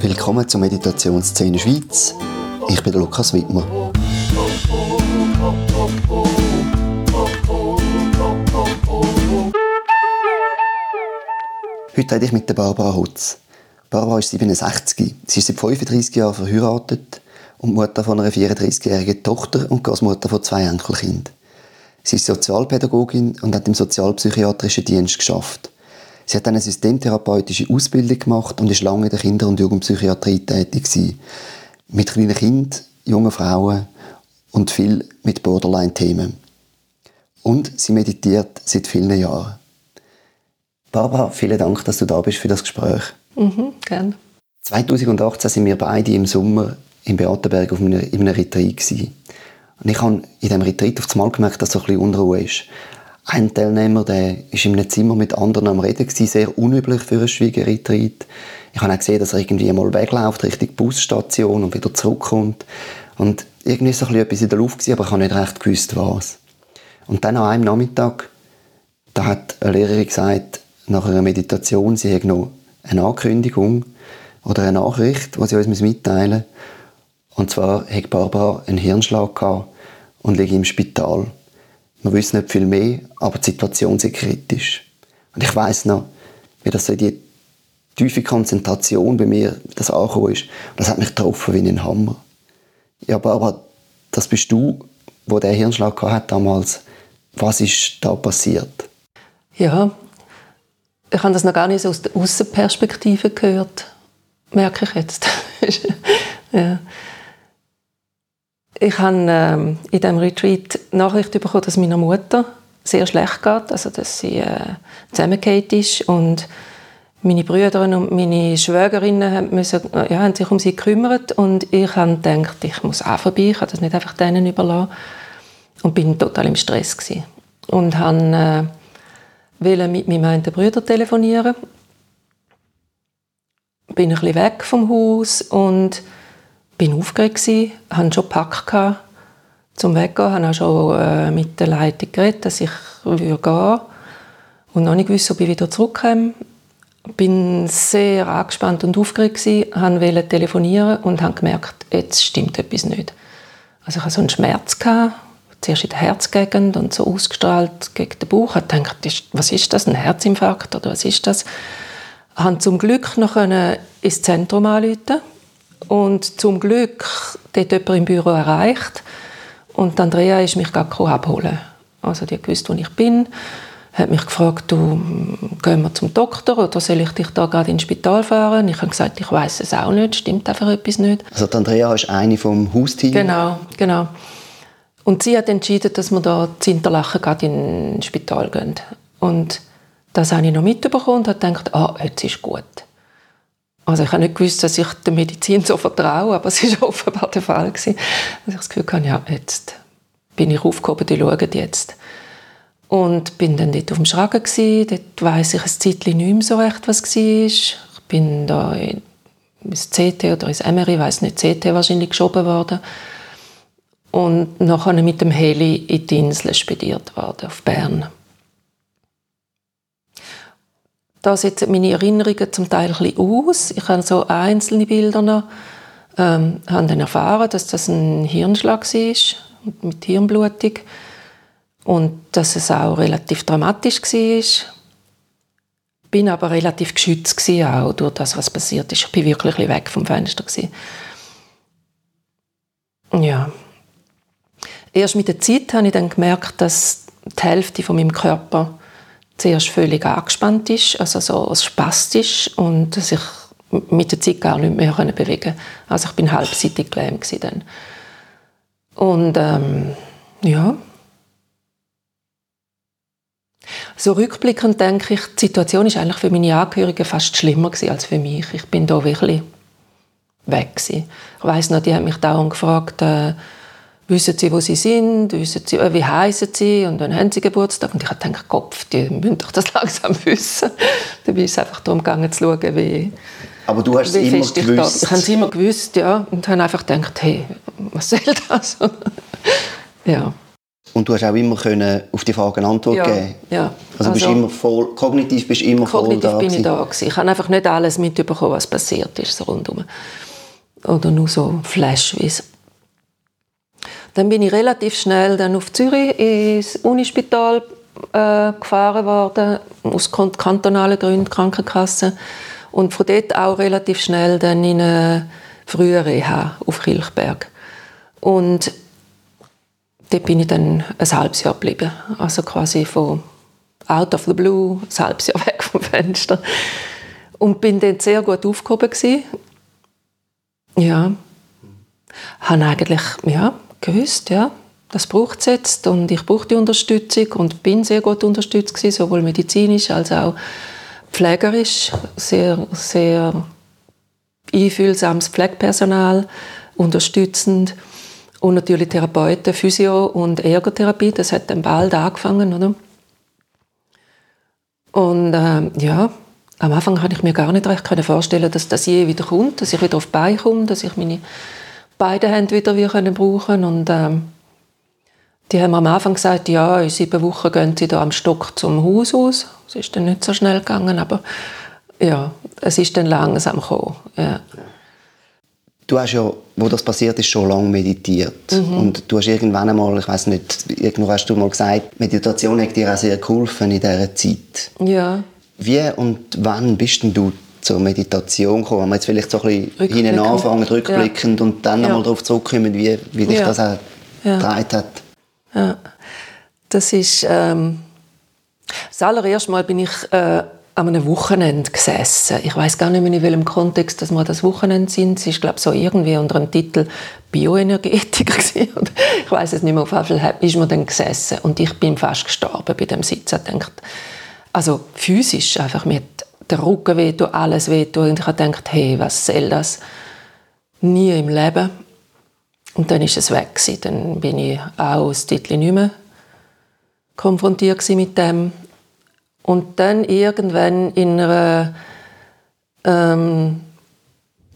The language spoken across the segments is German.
Willkommen zur Meditationsszene Schweiz. Ich bin Lukas Wittmer. Heute rede ich mit Barbara Hutz. Barbara ist 67. Sie ist seit 35 Jahren verheiratet und Mutter von einer 34-jährigen Tochter und Großmutter von zwei Enkelkindern. Sie ist Sozialpädagogin und hat im sozialpsychiatrischen Dienst geschafft. Sie hat eine systemtherapeutische Ausbildung gemacht und ist lange in der Kinder- und Jugendpsychiatrie tätig gewesen. Mit kleinen Kindern, jungen Frauen und viel mit Borderline-Themen. Und sie meditiert seit vielen Jahren. Barbara, vielen Dank, dass du da bist für das Gespräch. Mhm, gerne. 2018 sind wir beide im Sommer in Beatenberg auf einem, in einem Retreat gewesen. Und ich habe in diesem Retreat auf einmal gemerkt, dass so ein bisschen Unruhe ist. Ein Teilnehmer, der ist in einem Zimmer mit anderen am Reden gewesen, sehr unüblich für ein Schwiegerretreat. Ich habe auch gesehen, dass er irgendwie einmal wegläuft Richtung Busstation und wieder zurückkommt. Und irgendwie ist so etwas in der Luft gewesen, aber ich habe nicht recht gewusst, was. Und dann an einem Nachmittag, da hat eine Lehrerin gesagt, nach einer Meditation, sie hätte noch eine Ankündigung oder eine Nachricht, die sie uns mitteilen muss. Und zwar hat Barbara einen Hirnschlag gehabt und liegt im Spital. Wir wissen nicht viel mehr, aber die Situation ist kritisch. Und ich weiß noch, wie das so die tiefe Konzentration bei mir das angekommen ist. das hat mich getroffen wie ein Hammer. Ja, Barbara, das bist du, wo der Hirnschlag hat damals. Was ist da passiert? Ja, ich habe das noch gar nicht so aus der Außenperspektive gehört, merke ich jetzt. ja. Ich habe ähm, in diesem Retreat Nachricht bekommen, dass meiner Mutter sehr schlecht geht, also dass sie äh, zusammengefallen ist. Und meine Brüder und meine Schwägerinnen haben, müssen, ja, haben sich um sie gekümmert. Und ich habe gedacht, ich muss auch vorbei, ich kann das nicht einfach denen überlassen. Und bin total im Stress gewesen. und habe äh, mit meinem einen Bruder telefonieren, bin ein bisschen weg vom Haus und bin aufgeregt hatte schon Pack gehabt, zum Weggehen, habe auch schon äh, mit der Leitung geredet, dass ich gehen würde und noch nicht gewusst, ob ich wieder zurückkomme. Bin sehr angespannt und aufgeregt gewesen, wollte telefonieren und habe gemerkt, jetzt stimmt etwas nicht. Also ich hatte so einen Schmerz gehabt, zuerst in der Herzgegend und so ausgestrahlt gegen den Bauch. Ich dachte, was ist das, ein Herzinfarkt oder was ist das? Ich konnte zum Glück noch ins Zentrum anrufen und zum Glück dort jemand im Büro erreicht. Und Andrea ist mich gerade abholen. Also die gewusst, wo ich bin, hat mich gefragt, du, gehen wir zum Doktor oder soll ich dich da gerade ins Spital fahren? Ich habe gesagt, ich weiß es auch nicht, stimmt einfach etwas nicht. Also Andrea ist eine vom Hausteam? Genau, genau. Und sie hat entschieden, dass wir da zu Interlachen gerade ins Spital gehen. Und das habe ich noch mitbekommen und habe gedacht, ah, jetzt ist gut. Also ich habe nicht gewusst, dass ich der Medizin so vertraue, aber es war offenbar der Fall. Gewesen, dass ich das Gefühl hatte, ja, jetzt bin ich aufgehoben, die schauen jetzt. Und bin dann dort auf dem Schragen. Gewesen. Dort weiss ich ein Zeitchen nicht mehr so recht, was war. Ich bin da ins CT oder ins MRI, ich weiss nicht, CT wahrscheinlich geschoben worden. Und nachher mit dem Heli in die Insel spediert worden, auf Bern. Da setzen meine Erinnerungen zum Teil ein bisschen aus. Ich habe so einzelne Bilder noch. Ähm, habe dann erfahren, dass das ein Hirnschlag war, mit Hirnblutung. Und dass es auch relativ dramatisch war. Bin aber relativ geschützt auch durch das, was passiert ist. Ich war wirklich weg vom Fenster. Ja. Erst mit der Zeit habe ich dann gemerkt, dass die Hälfte von meinem Körper zuerst völlig angespannt ist, also so spastisch und sich mit der Zeit gar nicht mehr bewegen konnte. Also ich bin halbseitig gelähmt dann. Und ähm, ja. So rückblickend denke ich, die Situation ist eigentlich für meine Angehörigen fast schlimmer als für mich. Ich bin da wirklich weg gewesen. Ich weiß noch, die haben mich dauernd gefragt, äh, wissen sie, wo sie sind, wissen sie, äh, wie heißen sie und dann haben sie Geburtstag. Und ich habe gedacht, Kopf, die müssen doch das langsam wissen. Dabei ist es einfach darum gegangen, zu schauen, wie Aber du hast es immer gewusst? Ich, da, ich habe es immer gewusst, ja. Und habe einfach gedacht, hey, was soll das? ja. Und du hast auch immer können auf die Fragen Antwort ja, geben. Ja. Also, bist immer voll, kognitiv bist du immer kognitiv voll da. bin ich da gewesen. Ich habe einfach nicht alles mitbekommen, was passiert ist so rundum. Oder nur so flashweise. Dann bin ich relativ schnell dann auf Zürich ins Unispital äh, gefahren worden, aus kantonalen Gründen, Krankenkasse. Und von dort auch relativ schnell dann in eine frühe Reha auf Kilchberg. Und dort bin ich dann ein halbes Jahr geblieben. Also quasi von out of the blue, ein halbes Jahr weg vom Fenster. Und bin dann sehr gut aufgehoben gewesen. Ja. Habe eigentlich, ja, gewusst, ja, das braucht es jetzt und ich brauche die Unterstützung und bin sehr gut unterstützt gewesen, sowohl medizinisch als auch pflegerisch. Sehr, sehr einfühlsames Pflegepersonal, unterstützend und natürlich Therapeuten, Physio und Ergotherapie. Das hat dann bald angefangen, oder? Und äh, ja, am Anfang konnte ich mir gar nicht recht vorstellen, dass das je wieder kommt, dass ich wieder auf die Beine komme, dass ich meine beiden Hände wieder wie können brauchen und ähm, die haben am Anfang gesagt, ja, in sieben Wochen gehen sie da am Stock zum Haus aus. Es ist dann nicht so schnell gegangen, aber ja, es ist dann langsam gekommen. Ja. Du hast ja, wo das passiert ist, schon lange meditiert. Mhm. Und du hast irgendwann einmal, ich weiß nicht, irgendwo hast du mal gesagt, Meditation hat dir auch sehr geholfen in dieser Zeit. Ja. Wie und wann bist denn du zur Meditation gekommen? Wenn wir jetzt vielleicht so ein bisschen hinten anfangen, rückblickend ja. und dann nochmal ja. darauf zurückkommen, wie, wie dich ja. das auch ja. hat. Ja. Das ist... Ähm, das allererste Mal bin ich äh, an einem Wochenende gesessen. Ich weiß gar nicht mehr, in welchem Kontext dass wir das Wochenende sind. Es ist, glaube so irgendwie unter dem Titel Bioenergetiker ich weiß es nicht mehr. Auf jeden Fall ist man dann gesessen und ich bin fast gestorben bei dem Sitzen. Ich dachte, also physisch einfach mit der Rücken wehtun, alles wehtun. Und ich habe gedacht, hey, was soll das? Nie im Leben. Und dann ist es weg gewesen. Dann bin ich auch das Titel nicht mehr konfrontiert mit dem. Und dann irgendwann in einer ähm,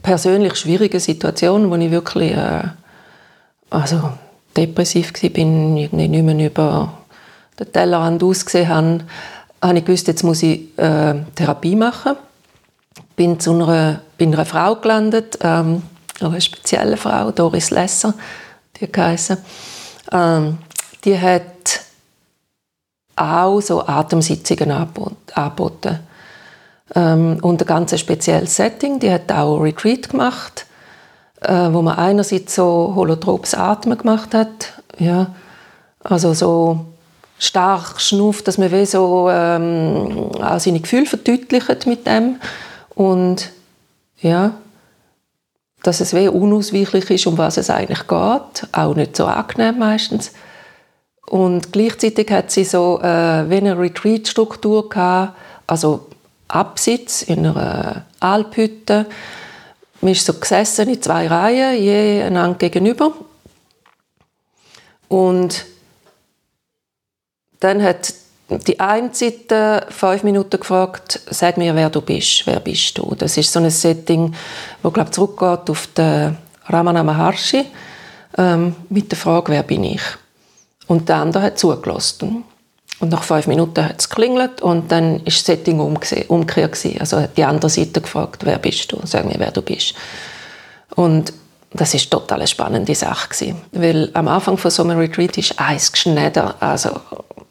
persönlich schwierigen Situation, wo ich wirklich äh, also depressiv war, bin, irgendwie nicht mehr über den Tellerrand ausgesehen habe, habe ich gewusst, jetzt muss ich äh, Therapie machen. Bin zu einer, bin einer Frau gelandet, ähm, eine spezielle Frau, Doris Lesser, die geheißen. Ähm, die hat auch so Atemsitzungen angeboten. Ähm, und ein ganz spezielles Setting. Die hat auch Retreat gemacht, äh, wo man einerseits so holotropes Atmen gemacht hat. Ja, also so stark schnufft, dass man so ähm, auch seine Gefühle verdeutlicht mit dem. Und ja, dass es wie unausweichlich ist, um was es eigentlich geht. Auch nicht so angenehm meistens. Und gleichzeitig hat sie so äh, wie eine Retreat-Struktur gehabt, also Absitz in einer Alphütte. Man ist so gesessen in zwei Reihen, je einander gegenüber. Und dann hat die eine Seite fünf Minuten gefragt, sag mir, wer du bist, wer bist du? Das ist so ein Setting, wo glaube zurückgeht auf den Ramana Maharshi ähm, mit der Frage, wer bin ich? Und der andere hat zugelassen. Und nach fünf Minuten hat es geklingelt und dann war das Setting umgekehrt. Also hat die andere Seite gefragt, wer bist du? Sag mir, wer du bist. Und das ist total eine spannende Sache gewesen. Weil am Anfang von so einem Retreat ist eins geschnitten, also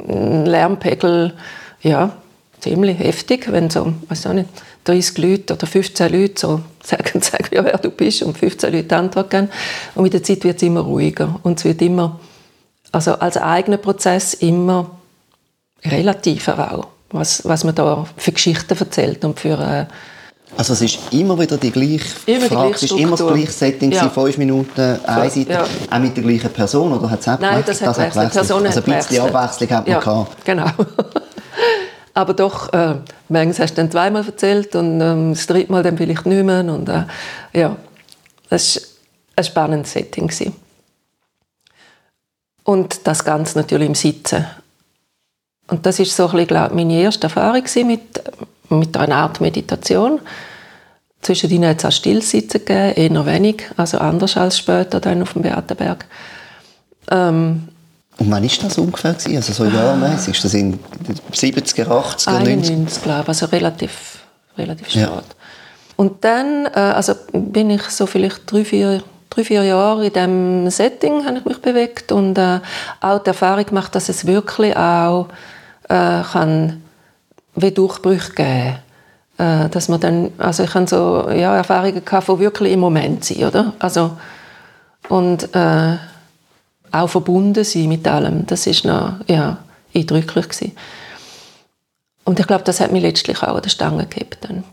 Lärmpegel, ja, ziemlich heftig, wenn so, weiß auch nicht, 30 Leute oder 15 Leute so sagen, sagen ja, wer du bist und 15 Leute Antwort geben. Und mit der Zeit wird es immer ruhiger und es wird immer also als eigener Prozess immer relativer auch, was, was man da für Geschichten erzählt und für... Äh, also es ist immer wieder die gleiche immer Frage, es ist immer das gleiche Setting, ja. fünf Minuten eine Seite, ja. auch mit der gleichen Person, oder hat es auch Nein, das hat, das Person Also ein bisschen Abwechslung hat man ja, gehabt. genau. Aber doch, äh, manchmal hast du dann zweimal erzählt und ähm, das dritte Mal dann vielleicht nicht mehr. Und, äh, ja, das war ein spannendes Setting. Gewesen. Und das Ganze natürlich im Sitzen. Und das ist so ein bisschen, glaube meine erste Erfahrung mit, mit einer Art Meditation. Zwischen ihnen hat es auch Stillsitzen gegeben, eher wenig, also anders als später dann auf dem Beatenberg. Ähm, Und wann war das ungefähr? Gewesen? Also so jahrmäßig? Ist das in den 70er, 80er, 91, glaube ich. Also relativ, relativ spät. Ja. Und dann äh, also bin ich so vielleicht drei, vier, drei, vier Jahre in diesem Setting habe ich mich bewegt und äh, auch die Erfahrung gemacht, dass es wirklich auch äh, kann wie Durchbrüche geben äh, dass man dann, also ich habe so ja, Erfahrungen gehabt, von wirklich im Moment sein, oder? Also, und äh, auch verbunden sein mit allem, das ist noch ja, eindrücklich gewesen. Und ich glaube, das hat mich letztlich auch an der Stange gegeben. Dann.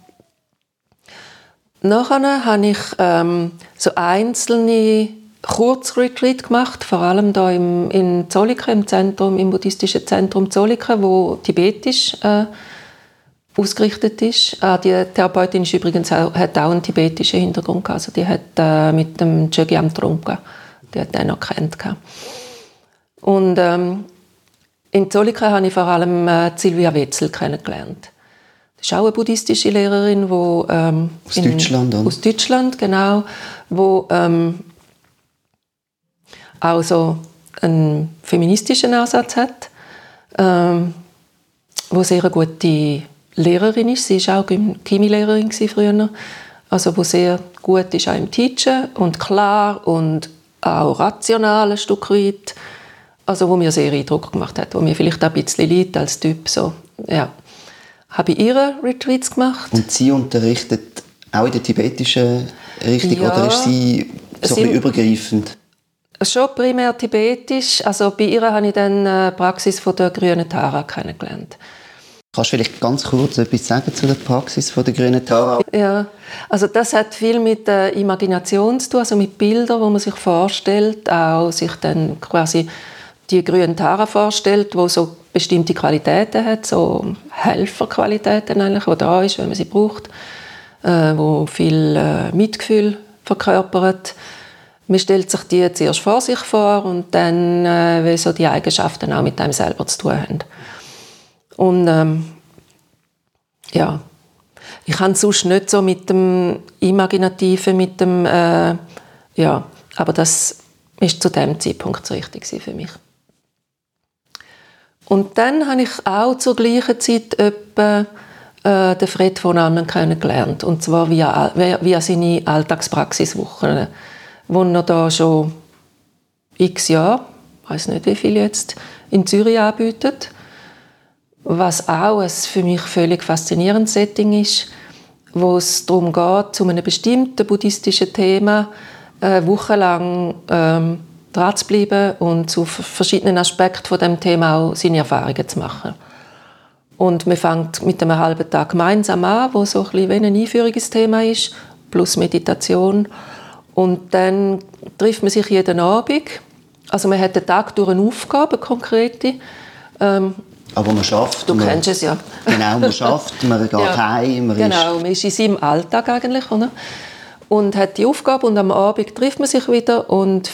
Nachher habe ich ähm, so einzelne Kurzretreat gemacht, vor allem da im, in Zolika, im Zentrum, im buddhistischen Zentrum Zolika, wo tibetisch äh, ausgerichtet ist. Äh, die Therapeutin ist übrigens auch, hat auch einen tibetischen Hintergrund. Also die hat äh, mit dem Chogyam Trungpa die hat er noch kennt. Und ähm, in Zolika habe ich vor allem äh, Silvia Wetzel kennengelernt. Das ist auch eine buddhistische Lehrerin, wo ähm, aus in, Deutschland, aus Deutschland genau, wo ähm, auch so einen feministischen Ansatz hat, ähm, wo sehr gute Lehrerin ist. Sie war auch Chemielehrerin früher, also wo sehr gut ist auch im Teachen und klar und auch rational ein Stück weit. Also wo mir sehr Eindruck gemacht hat, wo mir vielleicht auch ein bisschen leid als Typ so, ja. Habe ich ihre Retreats gemacht. Und sie unterrichtet auch in der tibetischen Richtung ja, oder ist sie so ein übergreifend? Schon primär tibetisch. Also bei ihr habe ich dann die Praxis von der grünen Tara kennengelernt. Kannst du vielleicht ganz kurz etwas sagen zu der Praxis von der grünen Tara? Ja, also das hat viel mit der Imagination zu tun, also mit Bildern, wo man sich vorstellt, auch sich dann quasi die grüne Tara vorstellt, wo so bestimmte Qualitäten hat, so Helferqualitäten eigentlich, die da ist, wenn man sie braucht, äh, wo viel äh, Mitgefühl verkörpert. Man stellt sich die zuerst vor sich vor und dann, äh, wie so die Eigenschaften auch mit einem selber zu tun haben. Und ähm, ja, ich habe sonst nicht so mit dem Imaginativen, mit dem, äh, ja, aber das ist zu dem Zeitpunkt so richtig für mich. Und dann habe ich auch zur gleichen Zeit etwa äh, den Fred von Annen kennengelernt. Und zwar via, via seine Alltagspraxiswochen, wo er da schon x Jahre, ich weiß nicht wie viel jetzt, in Zürich anbietet. Was auch ein für mich völlig faszinierendes Setting ist, wo es darum geht, zu einem bestimmten buddhistischen Thema äh, wochenlang ähm, dran zu bleiben und zu verschiedenen Aspekten von dem Thema auch seine Erfahrungen zu machen. Und man fängt mit einem halben Tag gemeinsam an, wo so ein bisschen wie ein Einführungsthema ist, plus Meditation. Und dann trifft man sich jeden Abend. Also man hat den Tag durch eine Aufgabe, konkrete. Ähm, aber man schafft. Du man, kennst es ja. Genau, man schafft, man geht ja, heim. Man genau, man ist in seinem Alltag eigentlich. Oder? Und hat die Aufgabe und am Abend trifft man sich wieder und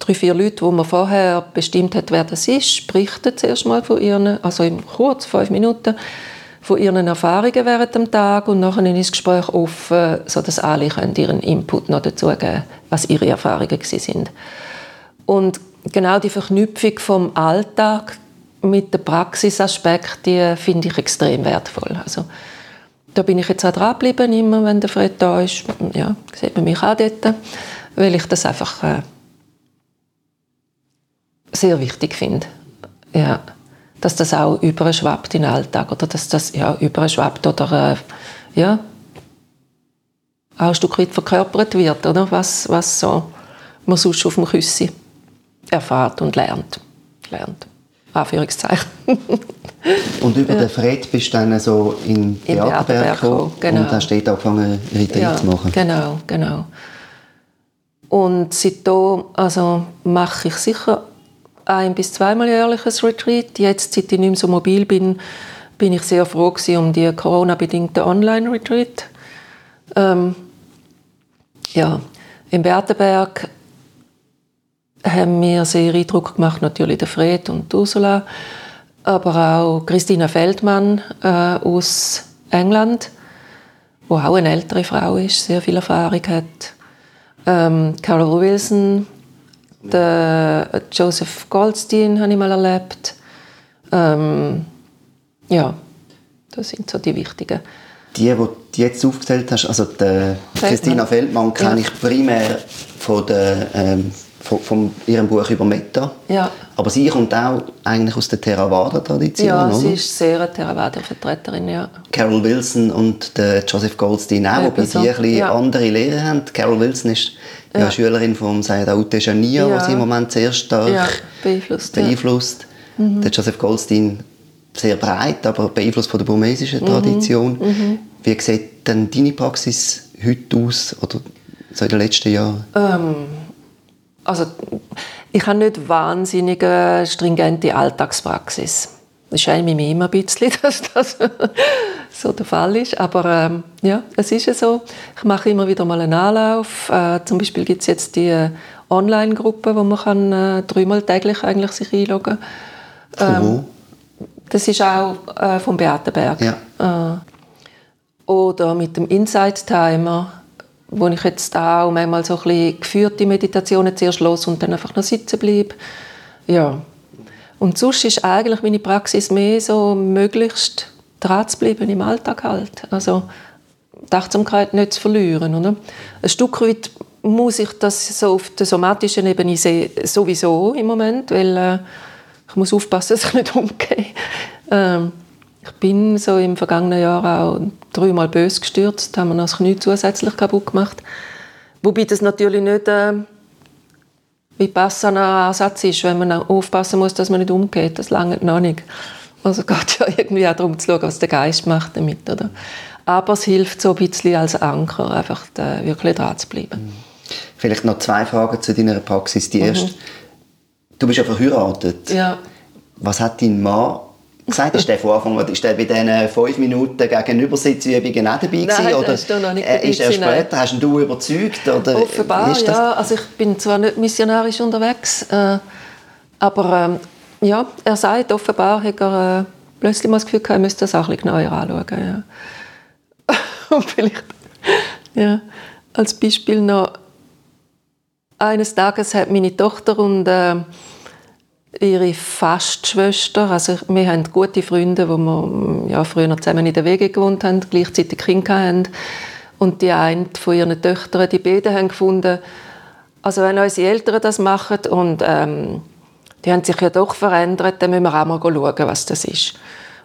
drei, vier Leute, die man vorher bestimmt hat, wer das ist, berichten zuerst mal von ihren, also in kurz, fünf Minuten, von ihren Erfahrungen während dem Tag und nachher ist das Gespräch offen, sodass alle können ihren Input noch dazu geben was ihre Erfahrungen sind. Und genau die Verknüpfung vom Alltag mit dem Praxisaspekt, die finde ich extrem wertvoll. Also, da bin ich jetzt auch dran geblieben, immer wenn der Fred da ist. Ja, sieht man mich auch dort, weil ich das einfach äh, sehr wichtig finde. Ja, dass das auch überschwappt in den Alltag oder dass das ja, überschwappt oder äh, ja, auch ein Stück weit verkörpert wird, oder? Was, was so man sonst auf dem Küssi erfahrt und lernt. lernt. Anführungszeichen. und über ja. den Fred bist du dann so in Theaterberg gekommen genau. und hast dort angefangen, Retreat ja, zu machen. Genau, genau. Und seitdem also mache ich sicher ein- bis zweimal jährlich ein Retreat. Jetzt, seit ich nicht mehr so mobil bin, bin ich sehr froh gewesen um die Corona-bedingten Online-Retreat. Ähm, ja, im Bertenberg haben mir sehr Eindruck gemacht, natürlich der Fred und Ursula, aber auch Christina Feldmann äh, aus England, wo auch eine ältere Frau ist, sehr viel Erfahrung hat. Ähm, Carol Wilson, Den Joseph Goldstein habe ich mal erlebt. Ähm, ja, das sind so die wichtigen. Die, die du jetzt aufgezählt hast, also die Christina Feldmann kenne ja. ich primär von, der, ähm, von, von, ihrem Buch über Meta. Ja. Aber sie kommt auch eigentlich aus der Theravada-Tradition, Ja, oder? sie ist sehr eine Theravada-Vertreterin, ja. Carol Wilson und der Joseph Goldstein auch, wobei so. die ein bisschen ja. andere Lehrer haben. Carol Wilson ist ja. ja Schülerin von Sayadaw Tejaniya, ja. die sie im Moment sehr stark beeinflusst. beeinflusst. Mhm. Der Joseph Goldstein sehr breit, aber beeinflusst von der burmesischen mhm. Tradition. Mhm. Wie sieht denn deine Praxis heute aus oder so in den letzten Jahren? Ähm, also ich habe nicht wahnsinnig stringente Alltagspraxis. Das scheint mir immer ein bisschen, dass das so der Fall ist. Aber ähm, ja, es ist ja so. Ich mache immer wieder mal einen Anlauf. Äh, zum Beispiel gibt es jetzt die äh, Online-Gruppe, wo man kann, äh, dreimal täglich eigentlich sich einloggen kann. Ähm, das ist auch äh, vom Beatenberg. Ja. Äh, oder mit dem Insight Timer, wo ich jetzt auch manchmal so ein bisschen geführte Meditationen zuerst los und dann einfach noch sitzen bleibe. Ja. Und sonst ist eigentlich meine Praxis mehr so, möglichst dran zu bleiben im Alltag halt. Also die Achtsamkeit nicht zu verlieren. Oder? Ein Stück weit muss ich das so auf der somatischen Ebene sehen, sowieso im Moment, weil äh, ich muss aufpassen, dass ich nicht umgehe. Ähm, ich bin so im vergangenen Jahr auch dreimal bös gestürzt, haben wir noch das Knie zusätzlich kaputt gemacht. Wobei das natürlich nicht äh, wie passender Ansatz ist, wenn man aufpassen muss, dass man nicht umgeht. Das lange noch nicht. Also geht ja irgendwie auch darum zu schauen, was der Geist macht damit, oder? Aber es hilft so ein bisschen als Anker, einfach da wirklich dran zu bleiben. Vielleicht noch zwei Fragen zu deiner Praxis. Die mhm. erste, Du bist ja verheiratet. Ja. Was hat dein Mann gesagt? Ist der von Anfang an, ist der bei diesen fünf Minuten Gegenübersitzübungen auch dabei gewesen? Nein, oder ist noch nicht äh, Ist er später? Nein. Hast du überzeugt? Oder Offenbar, ja. Also ich bin zwar nicht missionarisch unterwegs, äh, aber ähm, ja, er sagt, offenbar hat er äh, plötzlich mal das Gefühl gehabt, er müsste das auch ein bisschen genauer anschauen. Ja. Und vielleicht, ja, als Beispiel noch, eines Tages hat meine Tochter und äh, ihre Fastschwester, also wir haben gute Freunde, wo wir ja, früher zusammen in der Wege gewohnt haben, gleichzeitig Kinder hatten. Und die eine von ihren Töchtern, die beiden haben gefunden, also wenn unsere Eltern das machen und ähm, die haben sich ja doch verändert, dann müssen wir auch mal schauen, was das ist.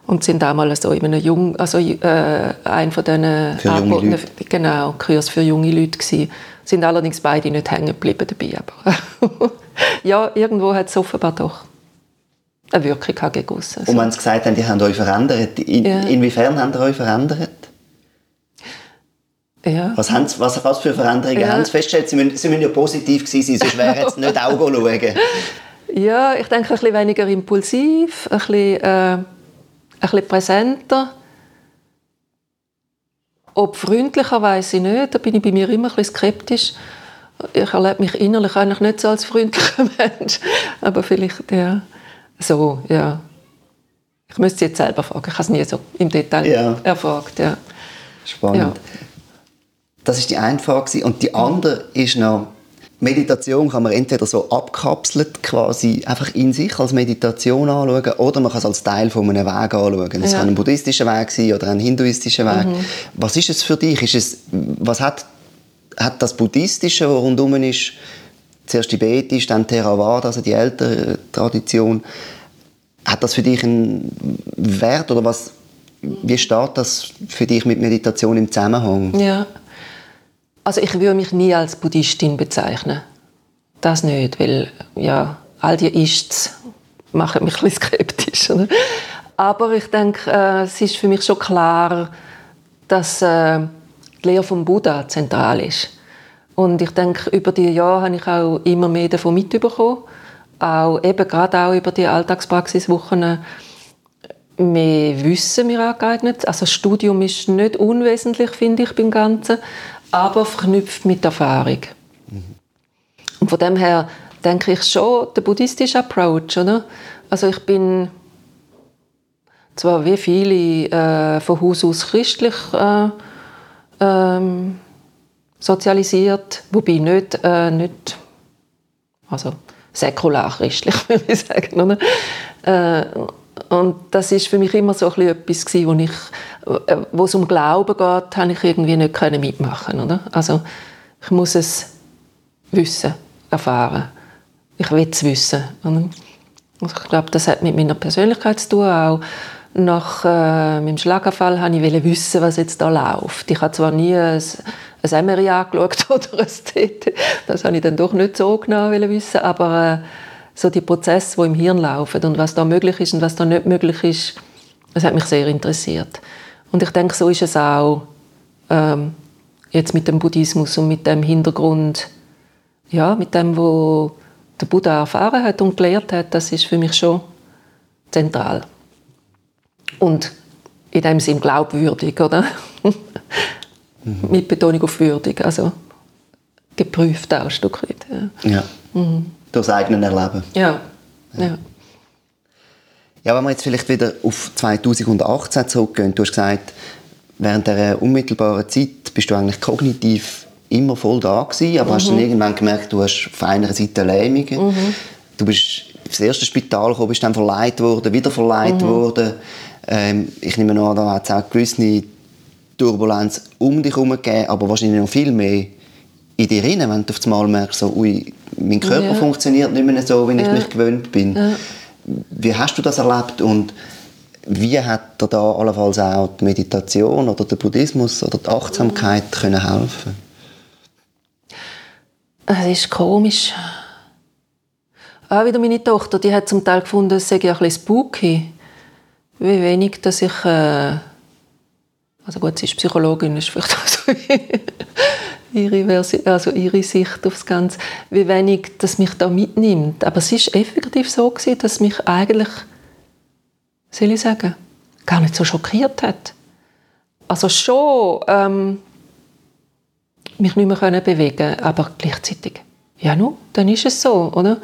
Und sind auch mal so in einem Jung, also äh, ein von diesen für junge Leute. genau, Kurs für junge Leute gewesen. Sind allerdings beide nicht hängen geblieben dabei. Aber ja, irgendwo hat es offenbar doch eine Wirkung gegen uns. Also. Und wenn Sie gesagt haben, die haben euch verändert, in, ja. inwiefern haben Sie euch verändert? Ja. Was, haben Sie, was, was für Veränderungen ja. haben Sie festgestellt? Sie müssen, Sie müssen ja positiv gewesen sein, sonst wären jetzt nicht Augen schauen. Ja, ich denke, ein bisschen weniger impulsiv, ein bisschen, äh, ein bisschen präsenter. Ob freundlicher, weiß ich nicht. Da bin ich bei mir immer ein bisschen skeptisch. Ich erlebe mich innerlich eigentlich nicht so als freundlicher Mensch. Aber vielleicht, ja, so, ja. Ich müsste jetzt selber fragen. Ich habe es nie so im Detail ja. erfragt. Ja. Spannend. Ja. Das ist die eine Frage. Und die andere ist noch, Meditation kann man entweder so abkapselt quasi einfach in sich als Meditation anschauen oder man kann es als Teil von einem Weg anschauen. Es ja. kann ein buddhistischer Weg sein oder ein hinduistischer Weg. Mhm. Was ist es für dich? Ist es, was hat, hat das Buddhistische, das rundum ist, zuerst tibetisch, dann Theravada, also die ältere Tradition, hat das für dich einen Wert oder was, wie steht das für dich mit Meditation im Zusammenhang? Ja. Also ich würde mich nie als Buddhistin bezeichnen. Das nicht, weil ja, all die Ists machen mich ein bisschen skeptisch. Oder? Aber ich denke, äh, es ist für mich schon klar, dass äh, die Lehre vom Buddha zentral ist. Und ich denke, über die Jahre habe ich auch immer mehr davon mitbekommen. Auch eben gerade auch über die Alltagspraxiswochen mehr Wissen mir angeeignet. Also das Studium ist nicht unwesentlich, finde ich, beim Ganzen aber verknüpft mit Erfahrung. Mhm. Und von dem her denke ich schon der buddhistische Approach, oder? Also ich bin zwar wie viele äh, von Haus aus christlich äh, ähm, sozialisiert, wobei nicht, äh, nicht Also säkular-christlich, würde ich sagen. Oder? Äh, und das ist für mich immer so ein etwas wo ich, äh, wo es um Glauben geht, habe ich irgendwie nicht können mitmachen, oder? Also ich muss es wissen, erfahren. Ich will es wissen. Und ich glaube, das hat mit meiner Persönlichkeit zu tun auch. Nach äh, meinem Schlaganfall wollte ich wissen, was jetzt da läuft. Ich habe zwar nie ein, ein MRI angeschaut oder ein TT, das habe ich dann doch nicht so genau wissen, aber äh, so die Prozesse, die im Hirn laufen und was da möglich ist und was da nicht möglich ist, das hat mich sehr interessiert. Und ich denke, so ist es auch ähm, jetzt mit dem Buddhismus und mit dem Hintergrund, ja, mit dem, wo der Buddha erfahren hat und gelehrt hat, das ist für mich schon zentral. Und in dem Sinn glaubwürdig, oder? mhm. Mit Betonung auf würdig, also geprüft auch ein Stück weit. Ja. ja. Mhm das eigene Erleben. Ja. ja. Ja, wenn wir jetzt vielleicht wieder auf 2018 zurückgehen, du hast gesagt, während der unmittelbaren Zeit bist du eigentlich kognitiv immer voll da gewesen, aber mhm. hast dann irgendwann gemerkt, du hast auf einer Seite Lähmungen. Mhm. Du bist ins erste Spital gekommen, bist dann verleiht worden, wieder verleiht mhm. worden. Ähm, ich nehme an, da hat es auch gewisse Turbulenz um dich herum gegeben, aber wahrscheinlich noch viel mehr in dir rein, wenn du auf einmal merkst, so, ui, mein Körper ja. funktioniert nicht mehr so, wie ja. ich mich gewöhnt bin. Ja. Wie hast du das erlebt und wie hat dir da allenfalls auch die Meditation oder der Buddhismus oder die Achtsamkeit mhm. können helfen? Es ist komisch. Auch wieder meine Tochter, die hat zum Teil gefunden, es sei ein bisschen spooky, wie wenig, dass ich äh also gut, sie ist Psychologin, ist vielleicht auch so ihre, Versi also ihre Sicht aufs Ganze, wie wenig das mich da mitnimmt. Aber es ist effektiv so gewesen, dass mich eigentlich, soll ich sagen, gar nicht so schockiert hat. Also schon ähm, mich nicht mehr können bewegen, aber gleichzeitig, ja nu, dann ist es so, oder?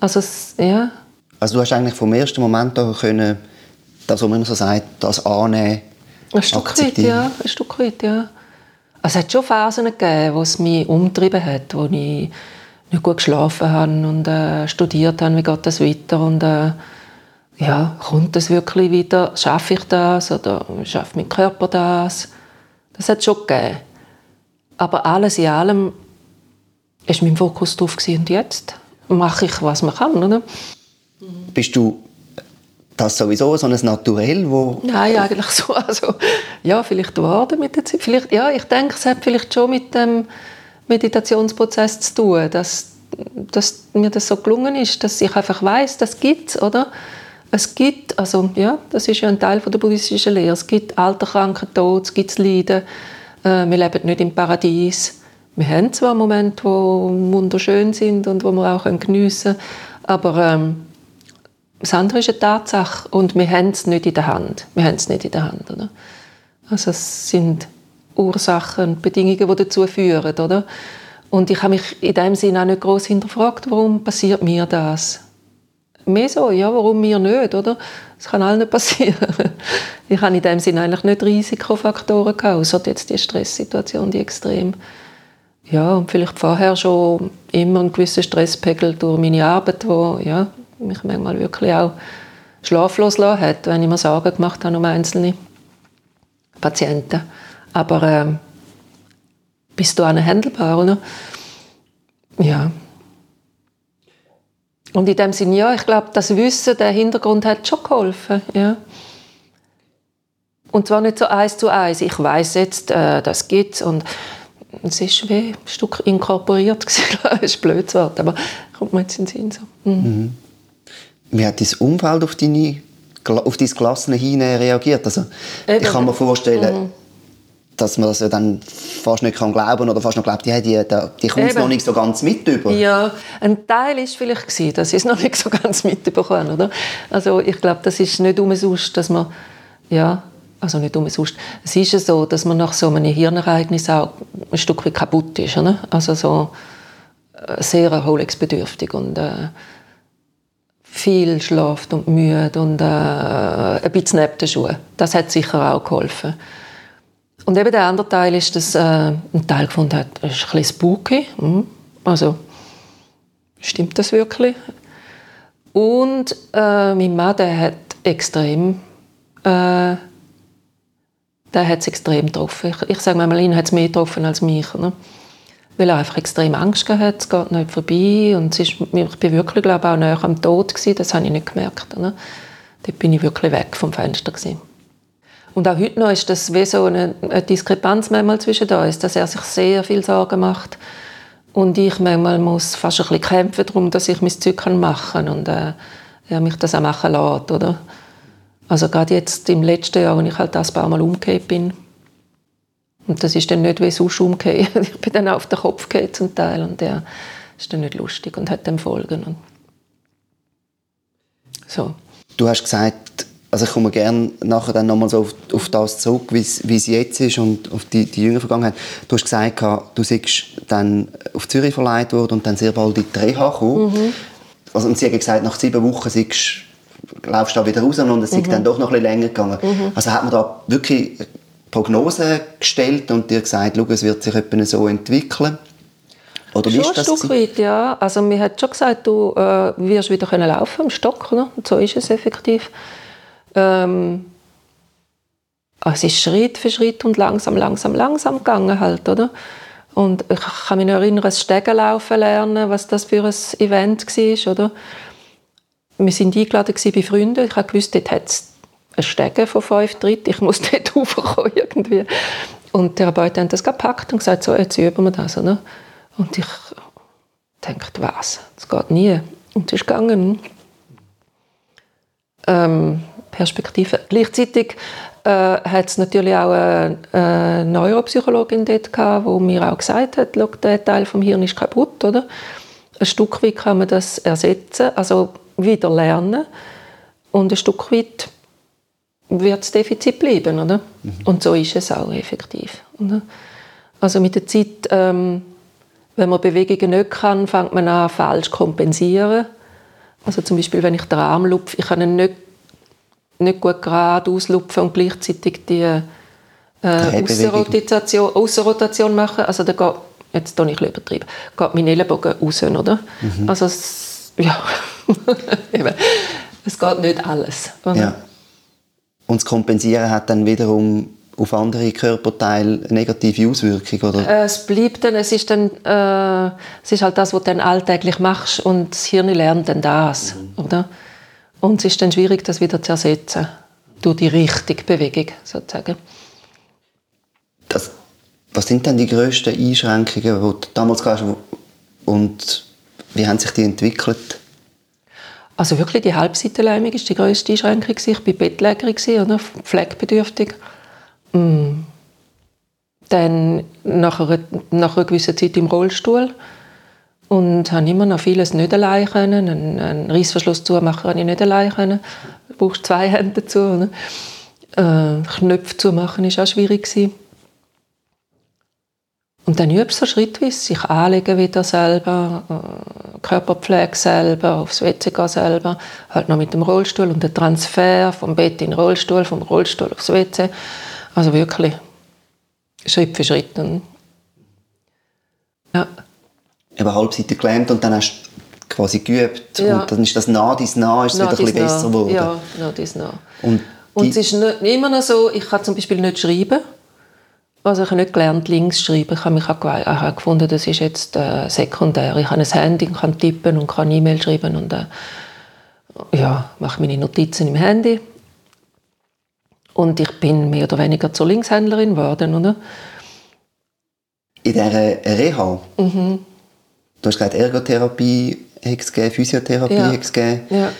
Also ja. Also du hast eigentlich vom ersten Moment an können, das, was man so sagt, das annehmen, ein Stück weit, ja. Ein Stück weit, ja. Also es hat schon Phasen gegeben, wo es mich umtrieben hat, wo ich nicht gut geschlafen habe und äh, studiert habe, wie geht das weiter und äh, ja, kommt das wirklich wieder, schaffe ich das oder schafft mein Körper das? Das hat es schon gegeben. Aber alles in allem war mein Fokus darauf und jetzt mache ich, was man kann, oder? Bist du das sowieso so ein Naturell, wo... Nein, eigentlich so. Also, ja, vielleicht geworden mit der Zeit. Vielleicht, ja, ich denke, es hat vielleicht schon mit dem Meditationsprozess zu tun, dass, dass mir das so gelungen ist, dass ich einfach weiß, das gibt oder? Es gibt, also ja, das ist ja ein Teil der buddhistischen Lehre, es gibt Alter, Kranken, Tod, es gibt Leiden, äh, wir leben nicht im Paradies. Wir haben zwar Momente, die wunderschön sind und wo wir auch geniessen können, aber ähm, das andere ist eine Tatsache und wir haben es nicht in der Hand. Wir haben es nicht in der Hand, oder? Also es sind Ursachen und Bedingungen, die dazu führen, oder? Und ich habe mich in dem Sinne auch nicht groß hinterfragt, warum passiert mir das? Mehr so, ja, warum mir nicht, oder? Das kann allen nicht passieren. Ich habe in dem Sinne eigentlich nicht Risikofaktoren gehabt, außer jetzt die Stresssituation, die extrem. Ja, und vielleicht vorher schon immer einen gewissen Stresspegel durch meine Arbeit, wo, ja, mich manchmal wirklich auch schlaflos hat, wenn ich mir Sorgen gemacht habe um einzelne Patienten. Aber äh, bis dahin handelbar, oder? Ja. Und in dem Sinne, ja, ich glaube, das Wissen, der Hintergrund hat schon geholfen, ja. Und zwar nicht so eins zu eins. Ich weiß jetzt, äh, das gibt's und es ist wie ein Stück inkorporiert gewesen. das ist ein blödes Wort, aber kommt mir jetzt in den Sinn so. Mhm. Mhm wie hat dein Umfeld auf, deine, auf dein gelassene Hinein reagiert? Also, ich kann mir vorstellen, mhm. dass man das ja dann fast nicht kann glauben oder fast noch glaubt, ja, die, die, die kommt es noch nicht so ganz mit über. Ja, ein Teil war vielleicht gewesen, dass ich es noch nicht so ganz mitbekommen oder? Also ich glaube, das ist nicht umsonst, dass man, ja, also nicht umsonst, es ist ja so, dass man nach so einem Hirnereignis auch ein Stück weit kaputt ist, oder? Also so äh, sehr erholungsbedürftig und äh, viel schlaft und müde und äh, ein bisschen neben den Schuhen. Das hat sicher auch geholfen. Und eben der andere Teil ist, dass äh, ein Teil gefunden hat, ist ein bisschen spooky. Mhm. Also, stimmt das wirklich? Und äh, mein Mann, der hat extrem, äh, der hat es extrem getroffen. Ich, ich sage mal, ihn hat es mehr getroffen als mich. Ne? Weil er einfach extrem Angst hatte, es geht nicht vorbei. Und es ist, ich bin wirklich, glaube ich, auch näher am Tod gewesen, das habe ich nicht gemerkt. Ne? Dort bin ich wirklich weg vom Fenster gewesen. Und auch heute noch ist das wie so eine, eine Diskrepanz manchmal zwischen uns, dass er sich sehr viel Sorgen macht und ich manchmal muss fast ein bisschen kämpfen darum, dass ich mein Zeug machen kann und äh, er mich das auch machen lässt, oder? Also gerade jetzt im letzten Jahr, als ich halt das paar Mal umgekehrt bin, und das ist dann nicht wie sonst umgekehrt. Ich bin dann auf den Kopf gekehrt zum Teil und der ist dann nicht lustig und hat dann Folgen. So. Du hast gesagt, also ich komme gerne nachher dann nochmal so auf, auf das zurück, wie es jetzt ist und auf die, die jüngere Vergangenheit. Du hast gesagt, du seist dann auf Zürich verleiht worden und dann sehr bald in die Reha gekommen. Mhm. Also, und sie hat gesagt, nach sieben Wochen seist, laufst du da wieder raus und es ist mhm. dann doch noch ein bisschen länger gegangen. Mhm. Also hat man da wirklich Prognosen gestellt und dir gesagt, es wird sich etwa so entwickeln? Oder schon ein Stück weit, ja. Also mir hat schon gesagt, du äh, wirst wieder können laufen im Stock. Oder? Und so ist es effektiv. Ähm, es ist Schritt für Schritt und langsam, langsam, langsam gegangen halt, oder? Und ich kann mich noch erinnern, das Stegenlaufen lernen, was das für ein Event war, oder? Wir waren eingeladen bei Freunden. Ich wusste, dort hat es ein Stegen von fünf Tritten. Ich muss dort raufkommen irgendwie. Und der Arbeiter hat das gepackt und gesagt, so, jetzt üben wir das, oder? Und ich dachte, was? Das geht nie. Und es ist gegangen. Ähm, Perspektive. Gleichzeitig äh, hat es natürlich auch eine, eine Neuropsychologin dort die mir auch gesagt hat, der Teil vom Hirn ist kaputt, oder? Ein Stück weit kann man das ersetzen, also wieder lernen und ein Stück weit wird das Defizit bleiben, oder? Mhm. Und so ist es auch effektiv. Oder? Also mit der Zeit, ähm, wenn man Bewegungen nicht kann, fängt man an falsch kompensieren. Also zum Beispiel, wenn ich den Arm lupfe, ich kann ihn nicht nicht gut gerade auslupfen und gleichzeitig die äh, Außenrotation, Außenrotation machen. Also da geht, jetzt tue ich ein übertrieben, geht mein Ellenbogen raus, oder? Mhm. Also es, ja, es geht nicht alles. Oder? Ja. Und das Kompensieren hat dann wiederum auf andere Körperteile negative Auswirkung, oder? Äh, es bleibt dann, es ist dann, äh, es ist halt das, was du dann alltäglich machst und das Hirn lernt dann das, mhm. oder? Und es ist dann schwierig, das wieder zu ersetzen durch die richtige Bewegung sozusagen. Das, was sind denn die grössten Einschränkungen, die du damals hast und wie haben sich die entwickelt? Also wirklich die Halbseitenlähmung ist die grösste Einschränkung. Ich war Bettlägerin, oder? pflegebedürftig. Mm. Dann nach einer, nach einer gewissen Zeit im Rollstuhl und habe immer noch vieles nicht allein können. Einen, einen Reissverschluss zumachen konnte ich nicht allein können. Du brauchst zwei Hände dazu. Ne? Äh, Knöpfe zumachen war auch schwierig. Gewesen. Und dann übst du schrittweise, sich anlegen wieder selber, äh, Körperpflege selber, aufs WC gehen selber, halt noch mit dem Rollstuhl und der Transfer vom Bett in den Rollstuhl, vom Rollstuhl aufs WC. Also wirklich Schritt für Schritt. ja eben halbseitig gelernt und dann hast du quasi geübt ja. und dann ist das nah dies nah ist es wieder ein bisschen besser geworden. Ja, nah dies nah. Und, und es ist nicht, immer noch so, ich kann zum Beispiel nicht schreiben. Also ich habe nicht gelernt, links schreiben. Ich habe mich auch, gefunden, das ist jetzt äh, sekundär. Ich habe ein Handy, kann tippen und kann E-Mail schreiben und äh, ja, mache meine Notizen im Handy. Und ich bin mehr oder weniger zur Linkshändlerin geworden, oder? In dieser Reha? Mhm. Du hast gesagt, Ergotherapie gegeben, Physiotherapie ja. gegeben. Ja.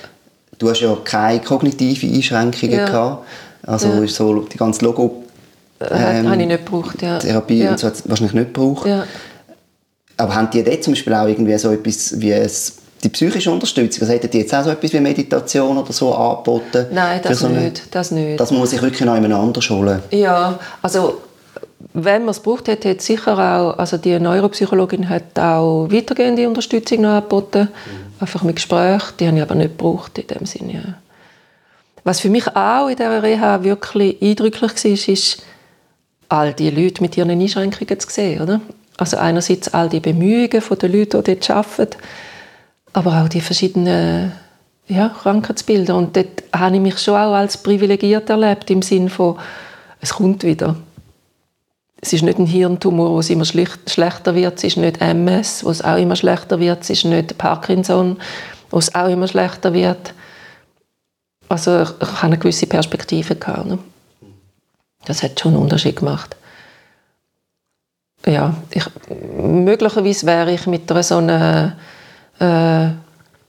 Du hast ja keine kognitiven Einschränkungen ja. gehabt. Also ja. ist so die ganze Logo ähm, habe ich nicht gebraucht, ja. Therapie ja. und so wahrscheinlich nicht gebraucht. Ja. Aber haben die dort zum Beispiel auch irgendwie so etwas wie es, die psychische Unterstützung? Also hätten die jetzt auch so etwas wie Meditation oder so angeboten? Nein, das, so nicht, das nicht. Das muss man sich wirklich noch jemand anders holen? Ja, also wenn man es braucht hätte, hätte sicher auch, also die Neuropsychologin hat auch weitergehende Unterstützung noch angeboten, mhm. einfach mit Gespräch, die habe ich aber nicht gebraucht in dem Sinne. Was für mich auch in dieser Reha wirklich eindrücklich war, ist, all die Leute mit ihren Einschränkungen zu sehen. Oder? Also einerseits all die Bemühungen der Leute, die dort arbeiten, aber auch die verschiedenen ja, Krankheitsbilder. Und dort habe ich mich schon auch als privilegiert erlebt, im Sinne von, es kommt wieder. Es ist nicht ein Hirntumor, wo es immer schlechter wird. Es ist nicht MS, wo es auch immer schlechter wird. Es ist nicht Parkinson, wo es auch immer schlechter wird. Also ich, ich habe eine gewisse Perspektive gehabt. Ne? Das hat schon einen Unterschied gemacht. Ja, ich, möglicherweise wäre ich mit einer so einer äh,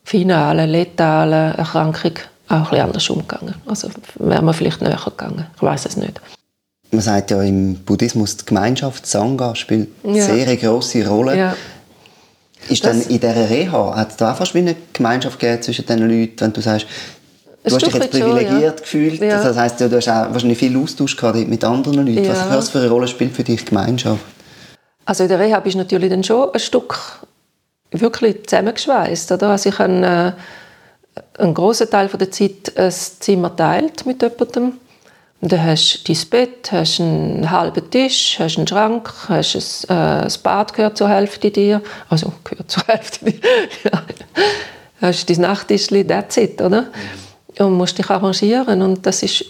finalen, letalen Erkrankung auch ein bisschen anders umgegangen. Also wäre man vielleicht näher gegangen. Ich weiß es nicht. Man sagt ja im Buddhismus, die Gemeinschaft Sangha spielt ja. sehr eine grosse Rolle. Ja. Ist das, dann in dieser Reha, hat es da auch fast wie eine Gemeinschaft gegeben zwischen den Leuten, wenn du sagst, du hast dich jetzt privilegiert ja. gefühlt, ja. das heisst, du hast auch wahrscheinlich viel Austausch gehabt mit anderen Leuten. Ja. Was für eine Rolle spielt für dich Gemeinschaft? Also in der Reha bist du natürlich dann schon ein Stück wirklich zusammengeschweißt. Oder? Also ich habe äh, einen großen Teil der Zeit ein Zimmer teilt mit jemandem. Und dann hast du dein Bett, hast einen halben Tisch, hast einen Schrank, hast ein, äh, das Bad gehört zur Hälfte dir. Also gehört zur Hälfte dir. ja. Hast dein Nachttischchen, that's it, oder? Und musst dich arrangieren. Und das ist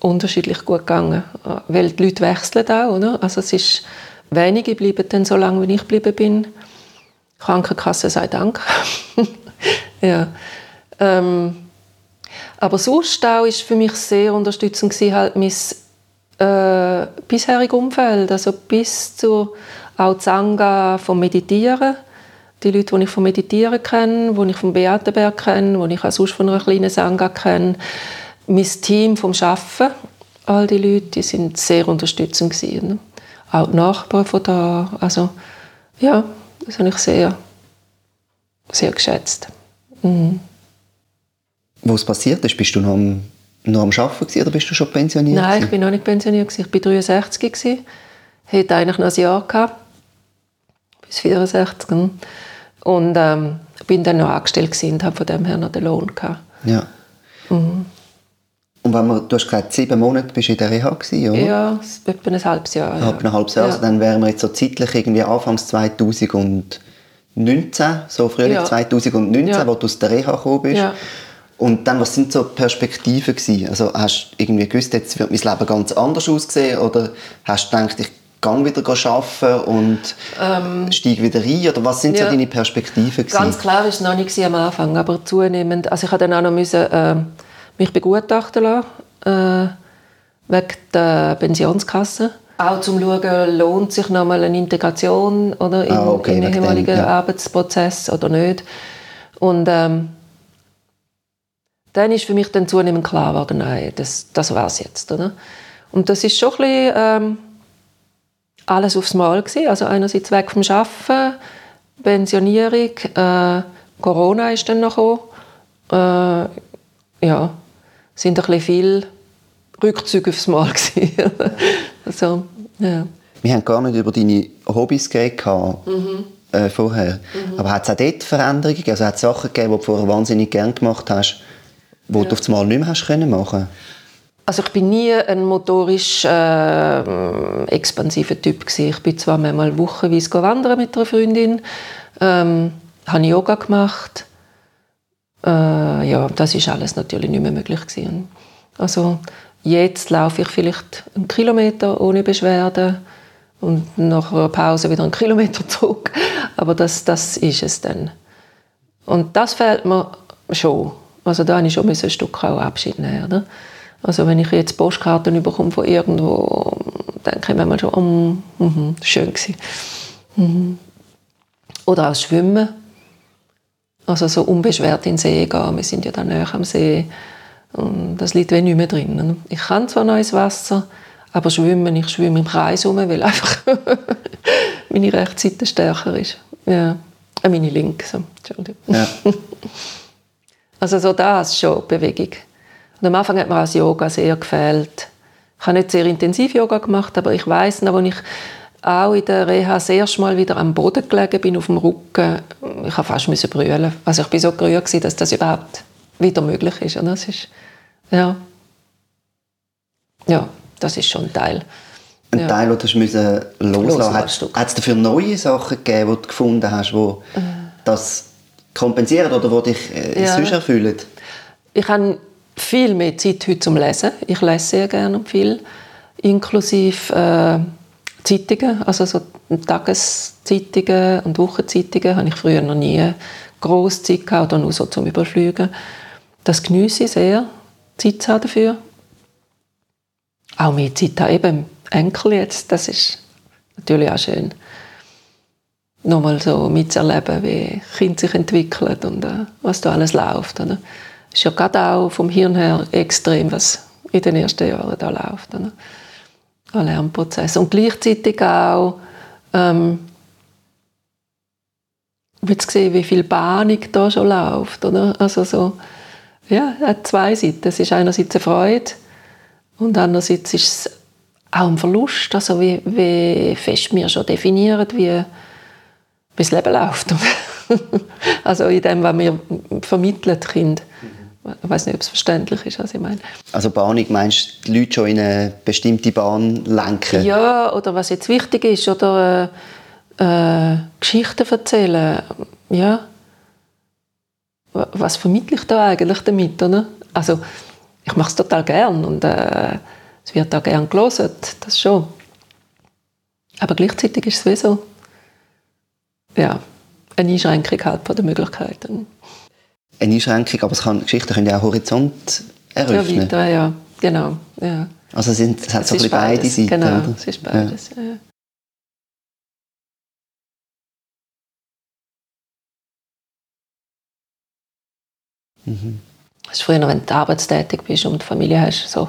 unterschiedlich gut gegangen. Weil die Leute wechseln auch, oder? Also es ist, wenige bleiben dann so lange, wie ich geblieben bin. Krankenkasse sei Dank. ja. Ähm, aber sonst auch ist für mich sehr unterstützend gewesen, halt mein äh, bisheriges Umfeld, also bis zu auch Zanga vom Meditieren. Die Leute, die ich vom Meditieren kenne, die ich vom Beatenberg kenne, die ich auch sonst von einer kleinen Sangha kenne. Mein Team vom Arbeiten, all die Leute, die sind sehr unterstützend gewesen. Ne? Auch die Nachbarn von da, also ja, das habe ich sehr, sehr geschätzt. Mhm. Wo es passiert ist, bist du noch am, noch am Arbeiten oder bist du schon pensioniert? Nein, ich bin noch nicht pensioniert. Ich war 63. Gewesen. Hätte eigentlich noch ein Jahr gehabt. Bis 64. Und ähm, bin dann noch angestellt und habe von dem her noch den Lohn gehabt. Ja. Mhm. Und wenn man, du hast gesagt, sieben Monate bist du in der Reha gewesen, oder? Ja, etwa ein halbes Jahr. Ja. Ein halbes Jahr. Ja. Also dann wären wir jetzt so zeitlich irgendwie Anfangs 2019, so Frühling ja. 2019, ja. wo du aus der Reha gekommen bist. Ja. Und dann, was sind so Perspektiven gewesen? Also hast du irgendwie gewusst, jetzt wird mein Leben ganz anders aussehen? Oder hast du gedacht, ich gehe wieder arbeiten und ähm, steige wieder rein? Oder was sind ja, so deine Perspektiven gewesen? Ganz klar war es noch nicht am Anfang, aber zunehmend. Also ich habe dann auch noch müssen, äh, mich begutachten lassen, äh, wegen der Pensionskasse. Auch zum Schauen, lohnt sich nochmal eine Integration oder in, ah, okay, in den ehemaligen ja. Arbeitsprozess oder nicht. Und ähm, dann ist für mich dann zunehmend klar geworden, nein, das, das war es jetzt. Oder? Und das ist schon ein bisschen, ähm, alles aufs Mal gewesen. Also einerseits weg vom Arbeiten, Pensionierung, äh, Corona ist dann noch gekommen. Äh, ja, sind ein bisschen viele Rückzüge aufs Mal also, ja. Wir haben gar nicht über deine Hobbys geredet mhm. äh, vorher. Mhm. Aber hat es auch dort Veränderungen Also hat es Sachen gegeben, die du vorher wahnsinnig gerne gemacht hast, die ja. du auf einmal nicht mehr hast können machen also ich bin nie ein motorisch äh, expansiver Typ gewesen. Ich bin zwar einmal wochenweise wandern mit einer Freundin, ähm, habe Yoga gemacht. Äh, ja, das ist alles natürlich nicht mehr möglich gewesen. Also jetzt laufe ich vielleicht einen Kilometer ohne Beschwerden und nach einer Pause wieder einen Kilometer zurück. Aber das, das ist es dann. Und das fehlt mir schon. Also da habe ich schon ein Stück auch Abschied nehmen. Oder? Also wenn ich jetzt Postkarten bekomme von irgendwo, denke ich mir schon, oh, mm, schön gewesen. Mhm. Oder auch Schwimmen. Also so unbeschwert in den See gehen. Wir sind ja dann näher am See. Und das liegt wie nicht mehr drin. Ich kann zwar noch ins Wasser, aber schwimmen, ich schwimme im Kreis herum, weil einfach meine rechte Seite stärker ist. Ja. Äh, meine linke, so. Entschuldigung. Ja. Also so das schon, Bewegung. Und am Anfang hat mir das Yoga sehr gefällt. Ich habe nicht sehr intensiv Yoga gemacht, aber ich weiß noch, als ich auch in der Reha das erste Mal wieder am Boden gelegen bin, auf dem Rücken, ich habe fast müssen brüllen. Also ich war so gerührt, dass das überhaupt wieder möglich ist. Und das ist, ja, ja, das ist schon ein Teil. Ein ja. Teil, den du loslassen musst. Hat es dafür neue Sachen gegeben, die du gefunden hast, wo äh. das kompensieren oder die dich äh, Ja. sonst erfüllen? Ich habe viel mehr Zeit heute zum Lesen. Ich lese sehr gerne und viel, inklusive äh, Zeitungen, also so Tageszeitungen und Wochenzeitungen habe ich früher noch nie groß Zeit gehabt oder nur so zum Überfliegen. Das genieße ich sehr, Zeit zu haben dafür. Auch mehr Zeit haben, eben Enkel jetzt, das ist natürlich auch schön. Nochmal so mitzuerleben, wie Kinder sich entwickeln und äh, was da alles läuft. Oder? Ist ja gerade auch vom Hirn her extrem, was in den ersten Jahren da läuft. Ein Lernprozess. Und gleichzeitig auch ähm, mit zu sehen, wie viel Bahnung da schon läuft. Oder? Also so, ja, hat zwei Seiten. Es ist einerseits eine Freude und andererseits ist es auch ein Verlust, also wie, wie fest wir schon definieren, wie, wie das Leben läuft. also in dem, was wir vermitteln, die Kinder. Ich weiß nicht, ob es verständlich ist, was ich meine. Also Bahnung meinst du, die Leute schon in eine bestimmte Bahn lenken? Ja, oder was jetzt wichtig ist, oder äh, äh, Geschichten erzählen. Ja. Wa- Was vermittle ich da eigentlich damit? Oder? Also, ich mache es total gern und äh, es wird auch gern gelesen, das schon. Aber gleichzeitig ist es wie so, ja, eine Einschränkung halt von den Möglichkeiten. Eine Einschränkung, aber es kann, Geschichten können ja auch Horizont Ja, eröffnen. weiter, ja, genau. Ja. Also es, sind, es hat Es so ein ist bisschen beide Seiten, Genau, oder? es ist beides. Ja. Das ist früher, wenn du arbeitstätig bist und Familie hast, so,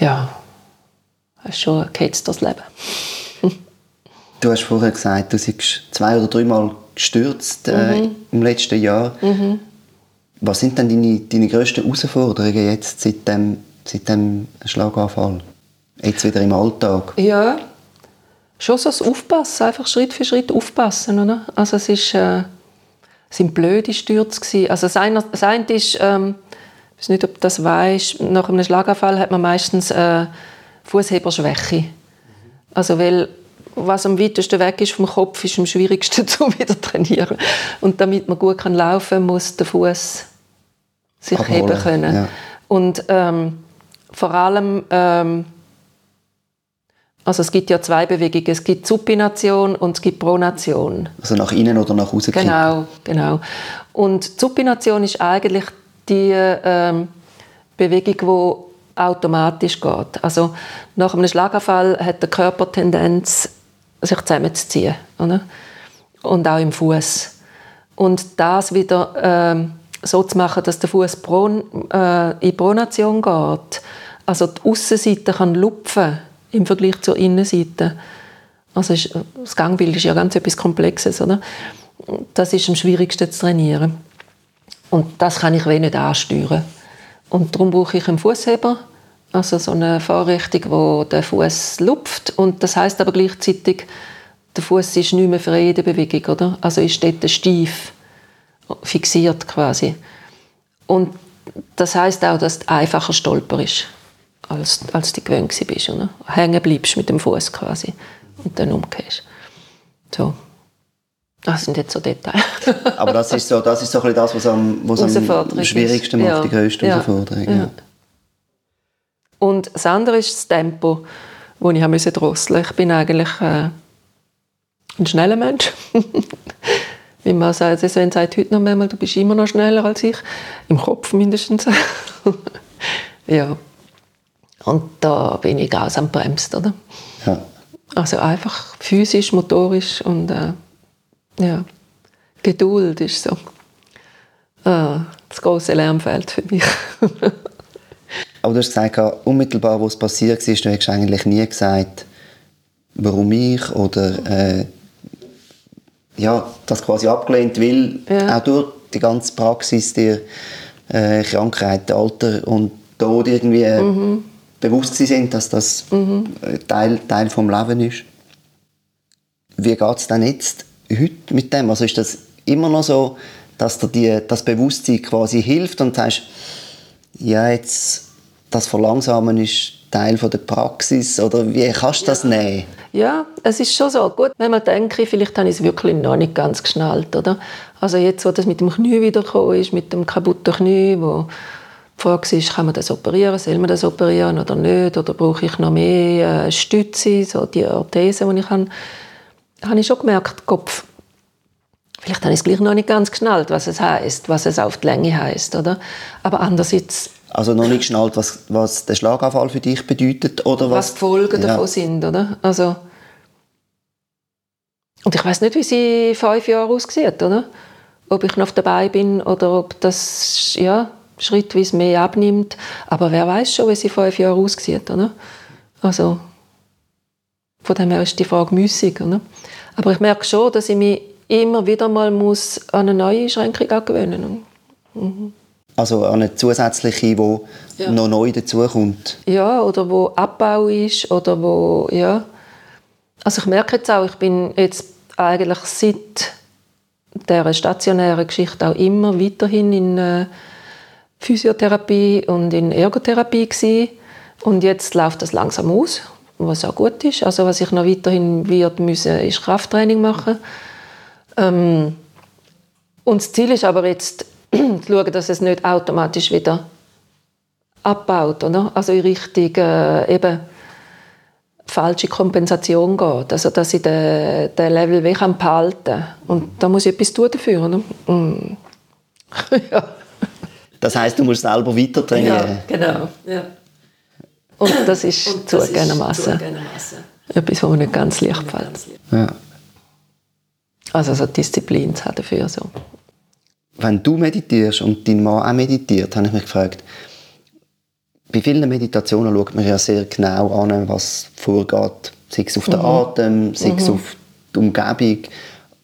ja, hast schon geht's durchs Leben. Du hast vorher gesagt, du bist zwei oder dreimal gestürzt äh, Mhm. im letzten Jahr. Was sind denn deine, deine grössten Herausforderungen jetzt seit dem, seit dem Schlaganfall? Jetzt wieder im Alltag? Ja, schon so das Aufpassen, einfach Schritt für Schritt aufpassen, oder? Also es ist, äh, sind blöde Stürze gewesen. Also das eine, das eine ist, ähm, ich weiß nicht, ob du das weißt, nach einem Schlaganfall hat man meistens äh, Fußheberschwäche. Also weil was am weitesten weg ist vom Kopf, ist am schwierigsten zu wieder trainieren. Und damit man gut kann laufen, muss der Fuß sich Abholen, heben können. ja. Und ähm, vor allem ähm, also es gibt ja zwei Bewegungen. Es gibt Supination und es gibt Pronation. Also nach innen oder nach außen? Genau, genau. Und Supination ist eigentlich die ähm, Bewegung, die automatisch geht. Also nach einem Schlaganfall hat der Körper Tendenz, sich zusammenzuziehen. Oder? Und auch im Fuß. Und das wieder ähm, so zu machen, dass der Fuß Pron, äh, in Pronation geht. Also die Aussenseite kann lupfen im Vergleich zur Innenseite. Also ist, das Gangbild ist ja ganz etwas Komplexes, oder? Das ist am schwierigsten zu trainieren. Und das kann ich wenig ansteuern. Und darum brauche ich einen Fußheber, also so eine Fahrrichtung, wo der Fuß lupft. Und das heißt aber gleichzeitig, der Fuß ist nicht mehr frei in der Bewegung, oder? Also ist dort steif, fixiert quasi. Und das heißt auch, dass du einfacher stolper ist, als, als du gewöhnt bist, oder? Hängen bleibst mit dem Fuß quasi und dann umgehst. So. Das sind jetzt so Details. Aber das ist so, das ist so ein bisschen das, was am, was am Herausforderung ist. schwierigsten macht, Ja. die grösste Ja. Herausforderung. Ja. Und das andere ist das Tempo, das ich musste drosseln. Ich bin eigentlich äh, ein schneller Mensch. Wie man sagt, Sven sagt heute noch einmal, du bist immer noch schneller als ich. Im Kopf mindestens. ja. Und da bin ich ganz am Bremst, oder? Ja. Also einfach physisch, motorisch und äh, ja, Geduld ist so äh, das große Lernfeld für mich. Aber du hast gesagt, unmittelbar, wo es passiert ist, du hast eigentlich nie gesagt, warum ich oder äh, ja, das quasi abgelehnt, weil Ja. auch durch die ganze Praxis dir äh, Krankheit, Alter und Tod irgendwie äh, Mhm. bewusst sind, dass das äh, Teil, Teil vom Leben ist. Wie geht es denn jetzt heute mit dem? Also ist das immer noch so, dass dir die, das Bewusstsein quasi hilft und sagst, ja, jetzt das Verlangsamen ist Teil von der Praxis? Oder wie kannst du das ja. nehmen? Ja, es ist schon so. Gut, wenn man denke, vielleicht habe ich es wirklich noch nicht ganz geschnallt, oder? Also jetzt, wo das mit dem Knie wiedergekommen ist, mit dem kaputten Knie, wo die Frage ist, kann man das operieren, soll man das operieren oder nicht, oder brauche ich noch mehr äh, Stütze, so die Orthese, die ich habe, habe ich schon gemerkt, Kopf, vielleicht habe ich es gleich noch nicht ganz geschnallt, was es heißt, was es auf die Länge heißt, oder? Aber andererseits also noch nicht geschnallt, was, was der Schlaganfall für dich bedeutet oder was, was die Folgen ja. davon sind, oder? Also und ich weiß nicht, wie sie in fünf Jahren aussieht, oder? Ob ich noch dabei bin oder ob das ja schrittweise mehr abnimmt. Aber wer weiß schon, wie sie in fünf Jahren aussieht, oder? Also von dem her ist die Frage müßig, oder? Aber ich merke schon, dass ich mich immer wieder mal muss an eine neue Einschränkung angewöhnen muss. Mhm. Also eine zusätzliche, die ja. noch neu dazukommt? Ja, oder wo Abbau ist oder wo, ja. Also ich merke jetzt auch, ich bin jetzt eigentlich seit der stationären Geschichte auch immer weiterhin in äh, Physiotherapie und in Ergotherapie gewesen. Und jetzt läuft das langsam aus, was auch gut ist. Also was ich noch weiterhin wird müssen, ist Krafttraining machen. Ähm, und das Ziel ist aber jetzt, zu schauen, dass es nicht automatisch wieder abbaut, oder? Also in Richtung äh, eben falsche Kompensation geht. Also dass ich den, den Level wie kann behalten Und da muss ich etwas tun dafür, oder? Mm. ja. Das heißt, du musst selber weiter trainieren? Ja, genau. Ja. Und das ist zugegebenermaßen etwas, was mir nicht ganz leicht fällt. Ja. Also so Disziplin zu haben dafür. So wenn du meditierst und dein Mann auch meditiert, habe ich mich gefragt, bei vielen Meditationen schaut man ja sehr genau an, was vorgeht. Sei es auf den mhm. Atem, sei es mhm. auf die Umgebung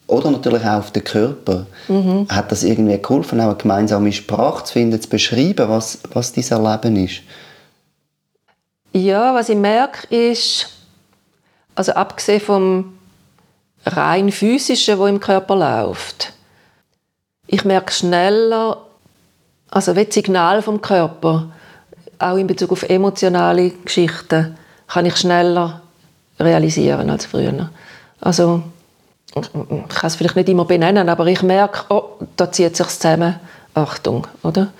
oder natürlich auch auf den Körper. Mhm. Hat das irgendwie geholfen, auch eine gemeinsame Sprache zu finden, zu beschreiben, was, was dein Erleben ist? Ja, was ich merke, ist, also abgesehen vom rein physischen, wo im Körper läuft, ich merke schneller, also wie Signal vom Körper, auch in Bezug auf emotionale Geschichten, kann ich schneller realisieren als früher. Also ich kann es vielleicht nicht immer benennen, aber ich merke, oh, da zieht sich zusammen. Achtung, oder?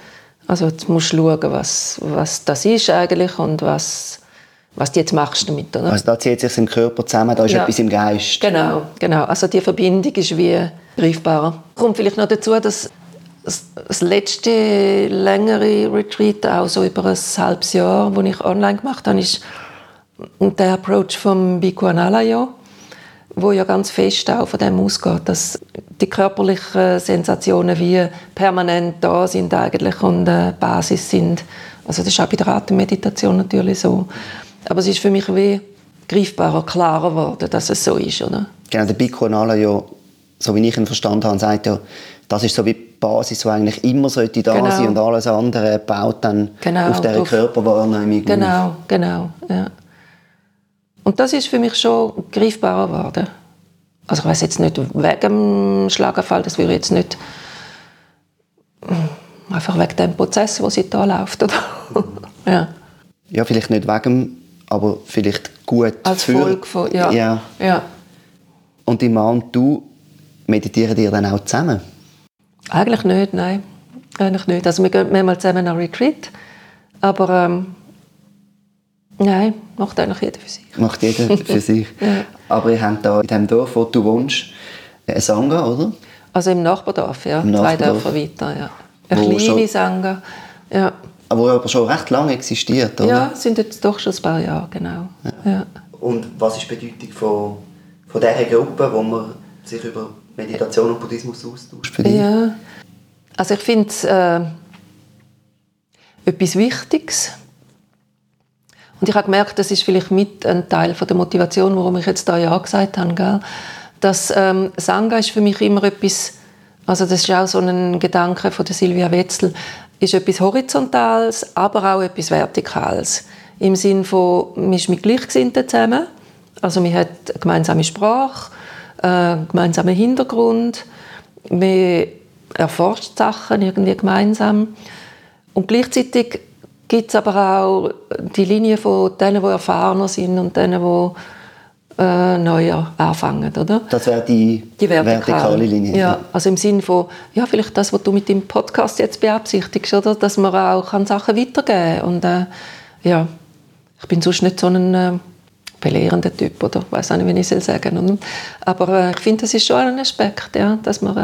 Also jetzt musst du schauen, was, was das ist eigentlich und was, was du jetzt machst damit. Oder? Also da zieht sich im Körper zusammen, da ist ja. etwas im Geist. Genau, genau. Also die Verbindung ist wie greifbarer. Kommt vielleicht noch dazu, dass das letzte längere Retreat, auch so über ein halbes Jahr, das ich online gemacht habe, ist der Approach vom Bhikkhu Analayo, wo ja ganz fest auch von dem ausgeht, dass die körperlichen Sensationen wie permanent da sind eigentlich und äh, Basis sind. Also das ist auch bei der Atemmeditation natürlich so. Aber es ist für mich wie greifbarer, klarer geworden, dass es so ist, oder? Genau, der Bhikkhu Analayo so wie ich ihn verstanden habe, sagt ja, das ist so wie die Basis, die eigentlich immer sollte da genau. sein und alles andere baut dann genau, auf dieser Körperwahrnehmung Genau, auf. genau, ja. Und das ist für mich schon greifbarer geworden. Also ich weiß jetzt nicht wegen dem Schlaganfall, das würde jetzt nicht einfach wegen dem Prozess, der sich da läuft, oder? ja. ja, vielleicht nicht wegen, aber vielleicht gut Als für... Folge von, ja. ja. ja. Und die Mann und du meditieren ihr dann auch zusammen? Eigentlich nicht, nein. Eigentlich nicht. Also wir gehen mehrmals zusammen an Retreat, aber ähm, nein, macht eigentlich jeder für sich. Macht jeder für sich. ja. Aber ihr habt da in dem Dorf, wo du wohnst, eine Sangha, oder? Also im Nachbardorf, ja. Im Zwei Dörfer weiter, ja. Eine wo kleine schon, Sangha, ja. Aber aber schon recht lange existiert, oder? Ja, sind jetzt doch schon ein paar Jahre, genau. Ja. Ja. Und was ist die Bedeutung von, von dieser Gruppe, wo man sich über Meditation und Buddhismus austauscht für dich? Ja, also ich finde es äh, etwas Wichtiges. Und ich habe gemerkt, das ist vielleicht mit ein Teil von der Motivation, warum ich jetzt da ja gesagt habe, gell? dass ähm, Sangha ist für mich immer etwas, also das ist auch so ein Gedanke von der Silvia Wetzel, ist etwas Horizontales, aber auch etwas Vertikales. Im Sinne von, man ist mit Gleichgesinnten zusammen, also man hat eine gemeinsame Sprache, äh, gemeinsamen Hintergrund. Man erforscht Sachen irgendwie gemeinsam. Und gleichzeitig gibt es aber auch die Linie von denen, die erfahrener sind und denen, die äh, neuer anfangen, oder? Das wäre die, die vertikale. Linie. Ja, also im Sinne von, ja, vielleicht das, was du mit dem Podcast jetzt beabsichtigst, oder? Dass man auch kann Sachen weitergeben kann. Und äh, ja, ich bin sonst nicht so ein äh, belehrender Typ, oder ich weiß auch nicht, wie ich es sagen soll. Aber äh, ich finde, das ist schon ein Aspekt, ja, dass man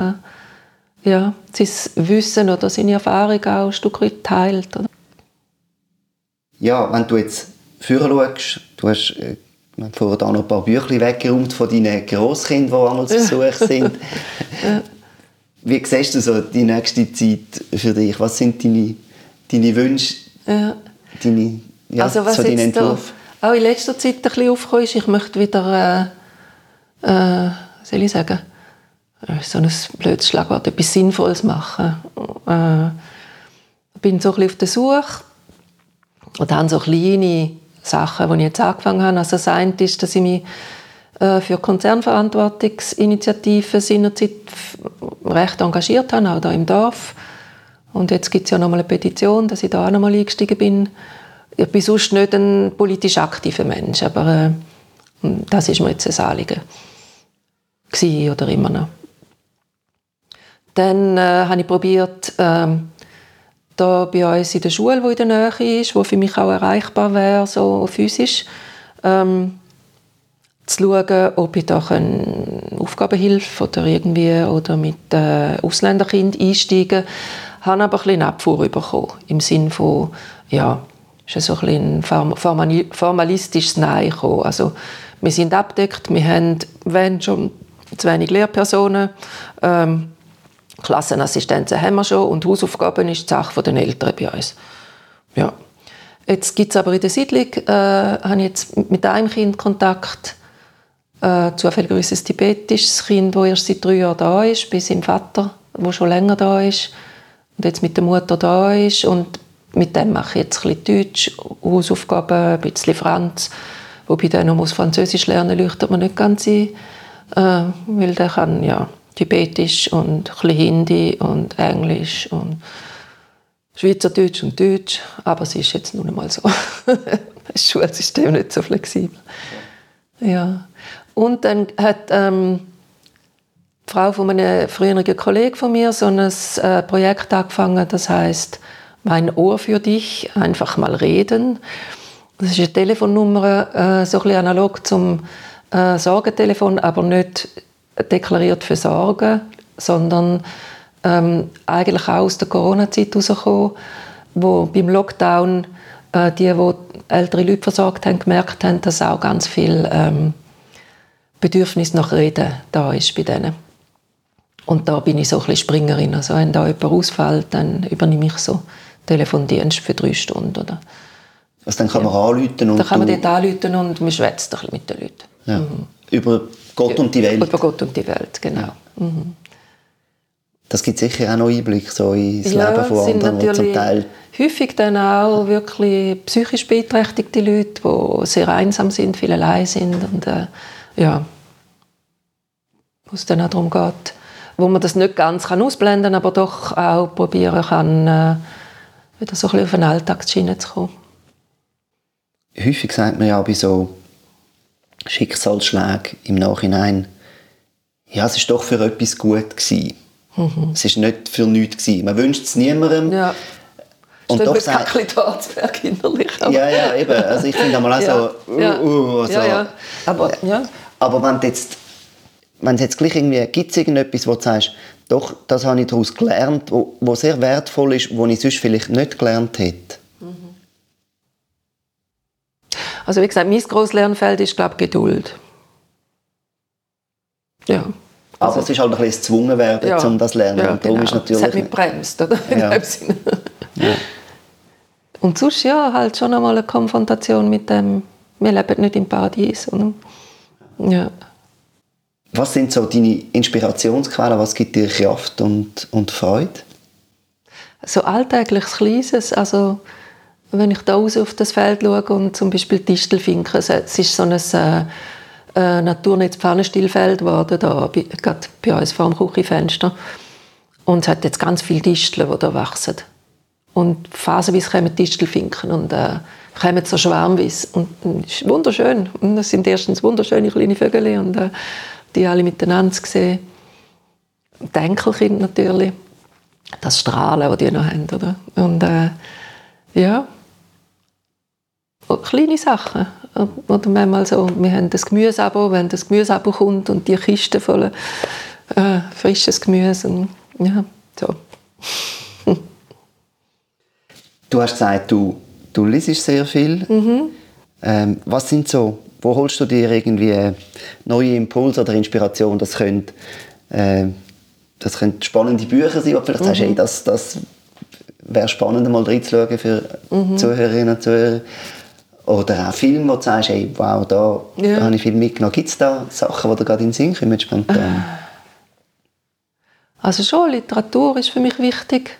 äh, ja, sein Wissen oder seine Erfahrung auch ein Stück weit teilt. Oder? Ja, wenn du jetzt vorher schaust, du hast äh, vorher auch noch ein paar Bücher weggeräumt von deinen Grosskindern, die einmal zu Besuch sind. Wie siehst du so die nächste Zeit für dich? Was sind deine, deine Wünsche, ja. deine, ja, also was so dein Entwurf? auch in letzter Zeit ein bisschen aufgekommen ist, ich möchte wieder, äh, äh, soll ich sagen, äh, so ein blödes Schlagwort, etwas Sinnvolles machen. Äh, bin so ein bisschen auf der Suche und habe so kleine Sachen, die ich jetzt angefangen habe. Also das eine ist, dass ich mich äh, für Konzernverantwortungsinitiativen seinerzeit recht engagiert habe, auch hier im Dorf. Und jetzt gibt es ja noch mal eine Petition, dass ich da auch noch mal eingestiegen bin. Ich bin sonst nicht ein politisch aktiver Mensch, aber äh, das ist mir jetzt ein Anliegen. Oder immer noch. Dann äh, habe ich probiert, ähm, da bei uns in der Schule, die in der Nähe ist, wo für mich auch erreichbar wäre, so physisch, ähm, zu schauen, ob ich da Aufgabenhilfe oder irgendwie oder mit äh, Ausländerkind einsteigen kann. Ich habe aber ein bisschen Abfuhr bekommen, im Sinne von, ja, ist so ein, ein formalistisches Nein gekommen. Also, wir sind abdeckt, wir haben, wenn schon, zu wenig Lehrpersonen. Ähm, Klassenassistenzen haben wir schon und Hausaufgaben ist die Sache der Eltern bei uns. Ja. Jetzt gibt es aber in der Siedlung, äh, habe ich jetzt mit einem Kind Kontakt, äh, zufälligerweise ein tibetisches Kind, das erst seit drei Jahren da ist, bis sein Vater, der schon länger da ist und jetzt mit der Mutter da ist und mit dem mache ich jetzt ein bisschen Deutsch, Hausaufgaben, ein bisschen Franz, wobei der noch muss Französisch lernen leuchtet mir nicht ganz ein, äh, weil der kann, ja, Tibetisch und ein Hindi und Englisch und Schweizerdeutsch und Deutsch. Aber es ist jetzt nun einmal so. das Schulsystem nicht so flexibel. Ja. Und dann hat ähm, die Frau von einem früheren Kollegen von mir so ein äh, Projekt angefangen, das heißt «Mein Ohr für dich», einfach mal reden. Das ist eine Telefonnummer, äh, so ein analog zum äh, Sorgentelefon, aber nicht deklariert für Sorgen, sondern ähm, eigentlich auch aus der Corona-Zeit herausgekommen, wo beim Lockdown äh, die, die ältere Leute versorgt haben, gemerkt haben, dass auch ganz viel ähm, Bedürfnis nach Reden da ist bei denen. Und da bin ich so ein bisschen Springerin. Also wenn da jemand ausfällt, dann übernehme ich so Telefondienst für drei Stunden. Oder? Also dann kann man ja. anrufen und... Dann kann man dort anrufen und man schwätzt ein bisschen mit den Leuten. Ja. Mhm. Über Gott und die Welt. Über Gott und die Welt, genau. Ja. Mhm. Das gibt sicher auch noch Einblick so ins ja, Leben von anderen, die zum Teil... häufig dann auch wirklich psychisch beeinträchtigte Leute, die sehr einsam sind, viel allein sind und äh, ja, wo es dann auch darum geht, wo man das nicht ganz kann ausblenden kann, aber doch auch probieren kann, äh, wieder so ein bisschen auf den Alltagsschiene zu kommen. Häufig sagt man ja bei so Schicksalsschläge im Nachhinein, ja, es ist doch für etwas gut gewesen. Mhm. Es ist nicht für nichts gewesen. Man wünscht es niemandem. Ja. Und doch sagt, ein bisschen Harzberg innerlich. Aber. Ja, ja, eben. Also ich finde auch ja. so, uh, uh, so. Ja, ja. Aber, ja. aber wenn jetzt, wenn jetzt gleich irgendwie, gibt es irgendetwas, wo du sagst, doch, das habe ich daraus gelernt, wo, wo sehr wertvoll ist, wo ich sonst vielleicht nicht gelernt hätte. Also wie gesagt, mein grosses Lernfeld ist, glaube ich, Geduld. Ja. Also, Aber es ist halt ein bisschen gezwungen werden, ja. um das zu lernen. Ja, genau. ist natürlich... Es hat mich bremst, oder? Ja. ja. Und sonst, ja, halt schon einmal eine Konfrontation mit dem, wir leben nicht im Paradies. Oder? Ja. Was sind so deine Inspirationsquellen? Was gibt dir Kraft und, und Freude? So alltägliches Kleines, also wenn ich da raus auf das Feld schaue und zum Beispiel Distelfinken, es ist so ein äh, äh, Naturnetz-Pfannenstillfeld geworden, da, bei, gerade bei uns vor dem Küchenfenster. Und es hat jetzt ganz viele Disteln, die da wachsen. Und phasenweise kommen Distelfinken und äh, kommen so schwarmweise. Und es ist wunderschön. Und es sind erstens wunderschöne kleine Vögel und äh, die alle miteinander sehen. Die Enkelkind natürlich. Das Strahlen, das die noch haben. Oder? Und äh, ja, kleine Sachen. Oder manchmal so, wir haben das Gemüseabo, wenn das Gemüseabo kommt und die Kiste voll äh, frisches Gemüse. Und, ja, so. du hast gesagt, du, du liest sehr viel. Mhm. Ähm, was sind so, wo holst du dir irgendwie neue Impulse oder Inspiration? Das können, äh, das können spannende Bücher sein, wo vielleicht mhm. sagst, hey, das, das wäre spannend, mal reinzuschauen für mhm. Zuhörerinnen und Zuhörer. Oder auch Filme, wo du sagst, hey, wow, da, ja. da habe ich viel mitgenommen. Gibt es da Sachen, die dir gerade in den Sinn kommen, spontan? Also schon, Literatur ist für mich wichtig.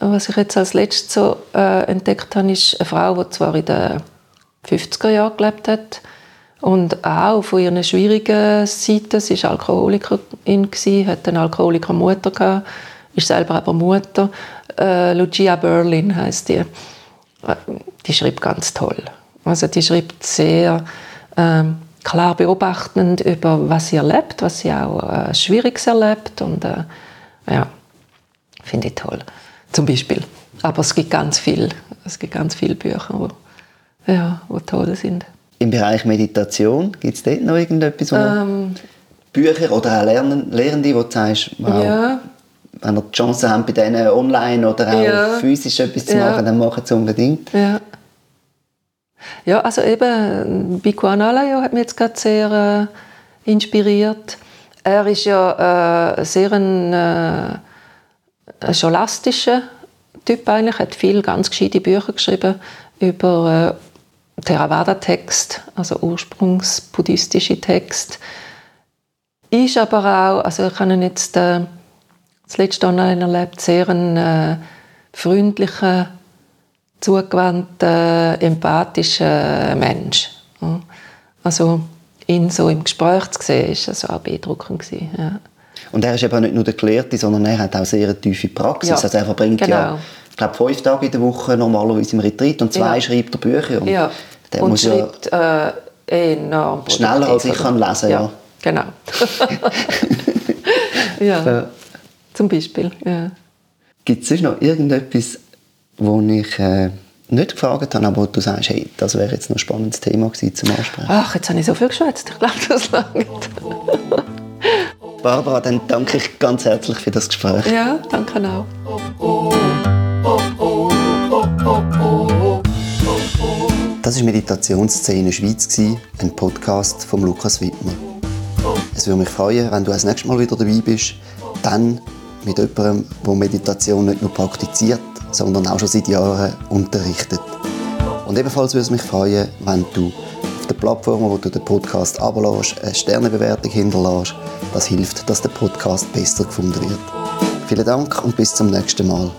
Was ich jetzt als letztes so äh, entdeckt habe, ist eine Frau, die zwar in den 50er Jahren gelebt hat und auch von ihren schwierigen Seiten, sie war Alkoholikerin, hat eine Alkoholikermutter gehabt, ist selber aber Mutter. Äh, Lucia Berlin heißt die. Äh, die schreibt ganz toll. Also die schreibt sehr ähm, klar beobachtend über was sie erlebt, was sie auch äh, Schwieriges erlebt und äh, ja, finde ich toll. Zum Beispiel. Aber es gibt ganz viel, es gibt ganz viele Bücher, wo, ja, wo toll sind. Im Bereich Meditation gibt es dort noch irgendetwas, ähm, Bücher oder auch Lernen, Lehrende, wo du sagst, wow, ja. wenn ihr die Chance habt, bei denen online oder auch ja. physisch etwas zu machen, dann machen sie unbedingt. Ja. Ja, also eben, Biko Analayo hat mich jetzt gerade sehr äh, inspiriert. Er ist ja äh, sehr ein, äh, scholastischer Typ eigentlich, hat viel ganz gescheite Bücher geschrieben über äh, Theravada-Text, also ursprungsbuddhistische Text. Ist aber auch, also ich habe ihn jetzt äh, das letzte online erlebt, sehr ein äh, freundlicher zugewandter, empathischer Mensch. Also ihn so im Gespräch zu sehen, war also auch beeindruckend. Ja. Und er ist eben nicht nur der Gelehrte, sondern er hat auch sehr eine tiefe Praxis. Ja, also er verbringt genau. ja, ich glaube, fünf Tage in der Woche normalerweise im Retreat und zwei ja. schreibt er Bücher. Und, ja. der und muss schreibt ja äh, enorm Schneller als ich kann lesen, ja. ja. Genau. ja, zum Beispiel. Ja. Gibt es noch irgendetwas, wo ich äh, nicht gefragt habe, aber du sagst, hey, das wäre jetzt noch ein spannendes Thema gewesen zum Ansprechen? Ach, jetzt habe ich so viel geschwätzt. Ich glaube, das langt. Barbara, dann danke ich ganz herzlich für das Gespräch. Ja, danke auch. Das war Meditationsszene Schweiz, ein Podcast von Lukas Wittmer. Es würde mich freuen, wenn du das nächste Mal wieder dabei bist, dann mit jemandem, der Meditation nicht nur praktiziert, sondern auch schon seit Jahren unterrichtet. Und ebenfalls würde es mich freuen, wenn du auf der Plattform, wo du den Podcast abonierst, eine Sternebewertung hinterlässt. Das hilft, dass der Podcast besser gefunden wird. Vielen Dank und bis zum nächsten Mal.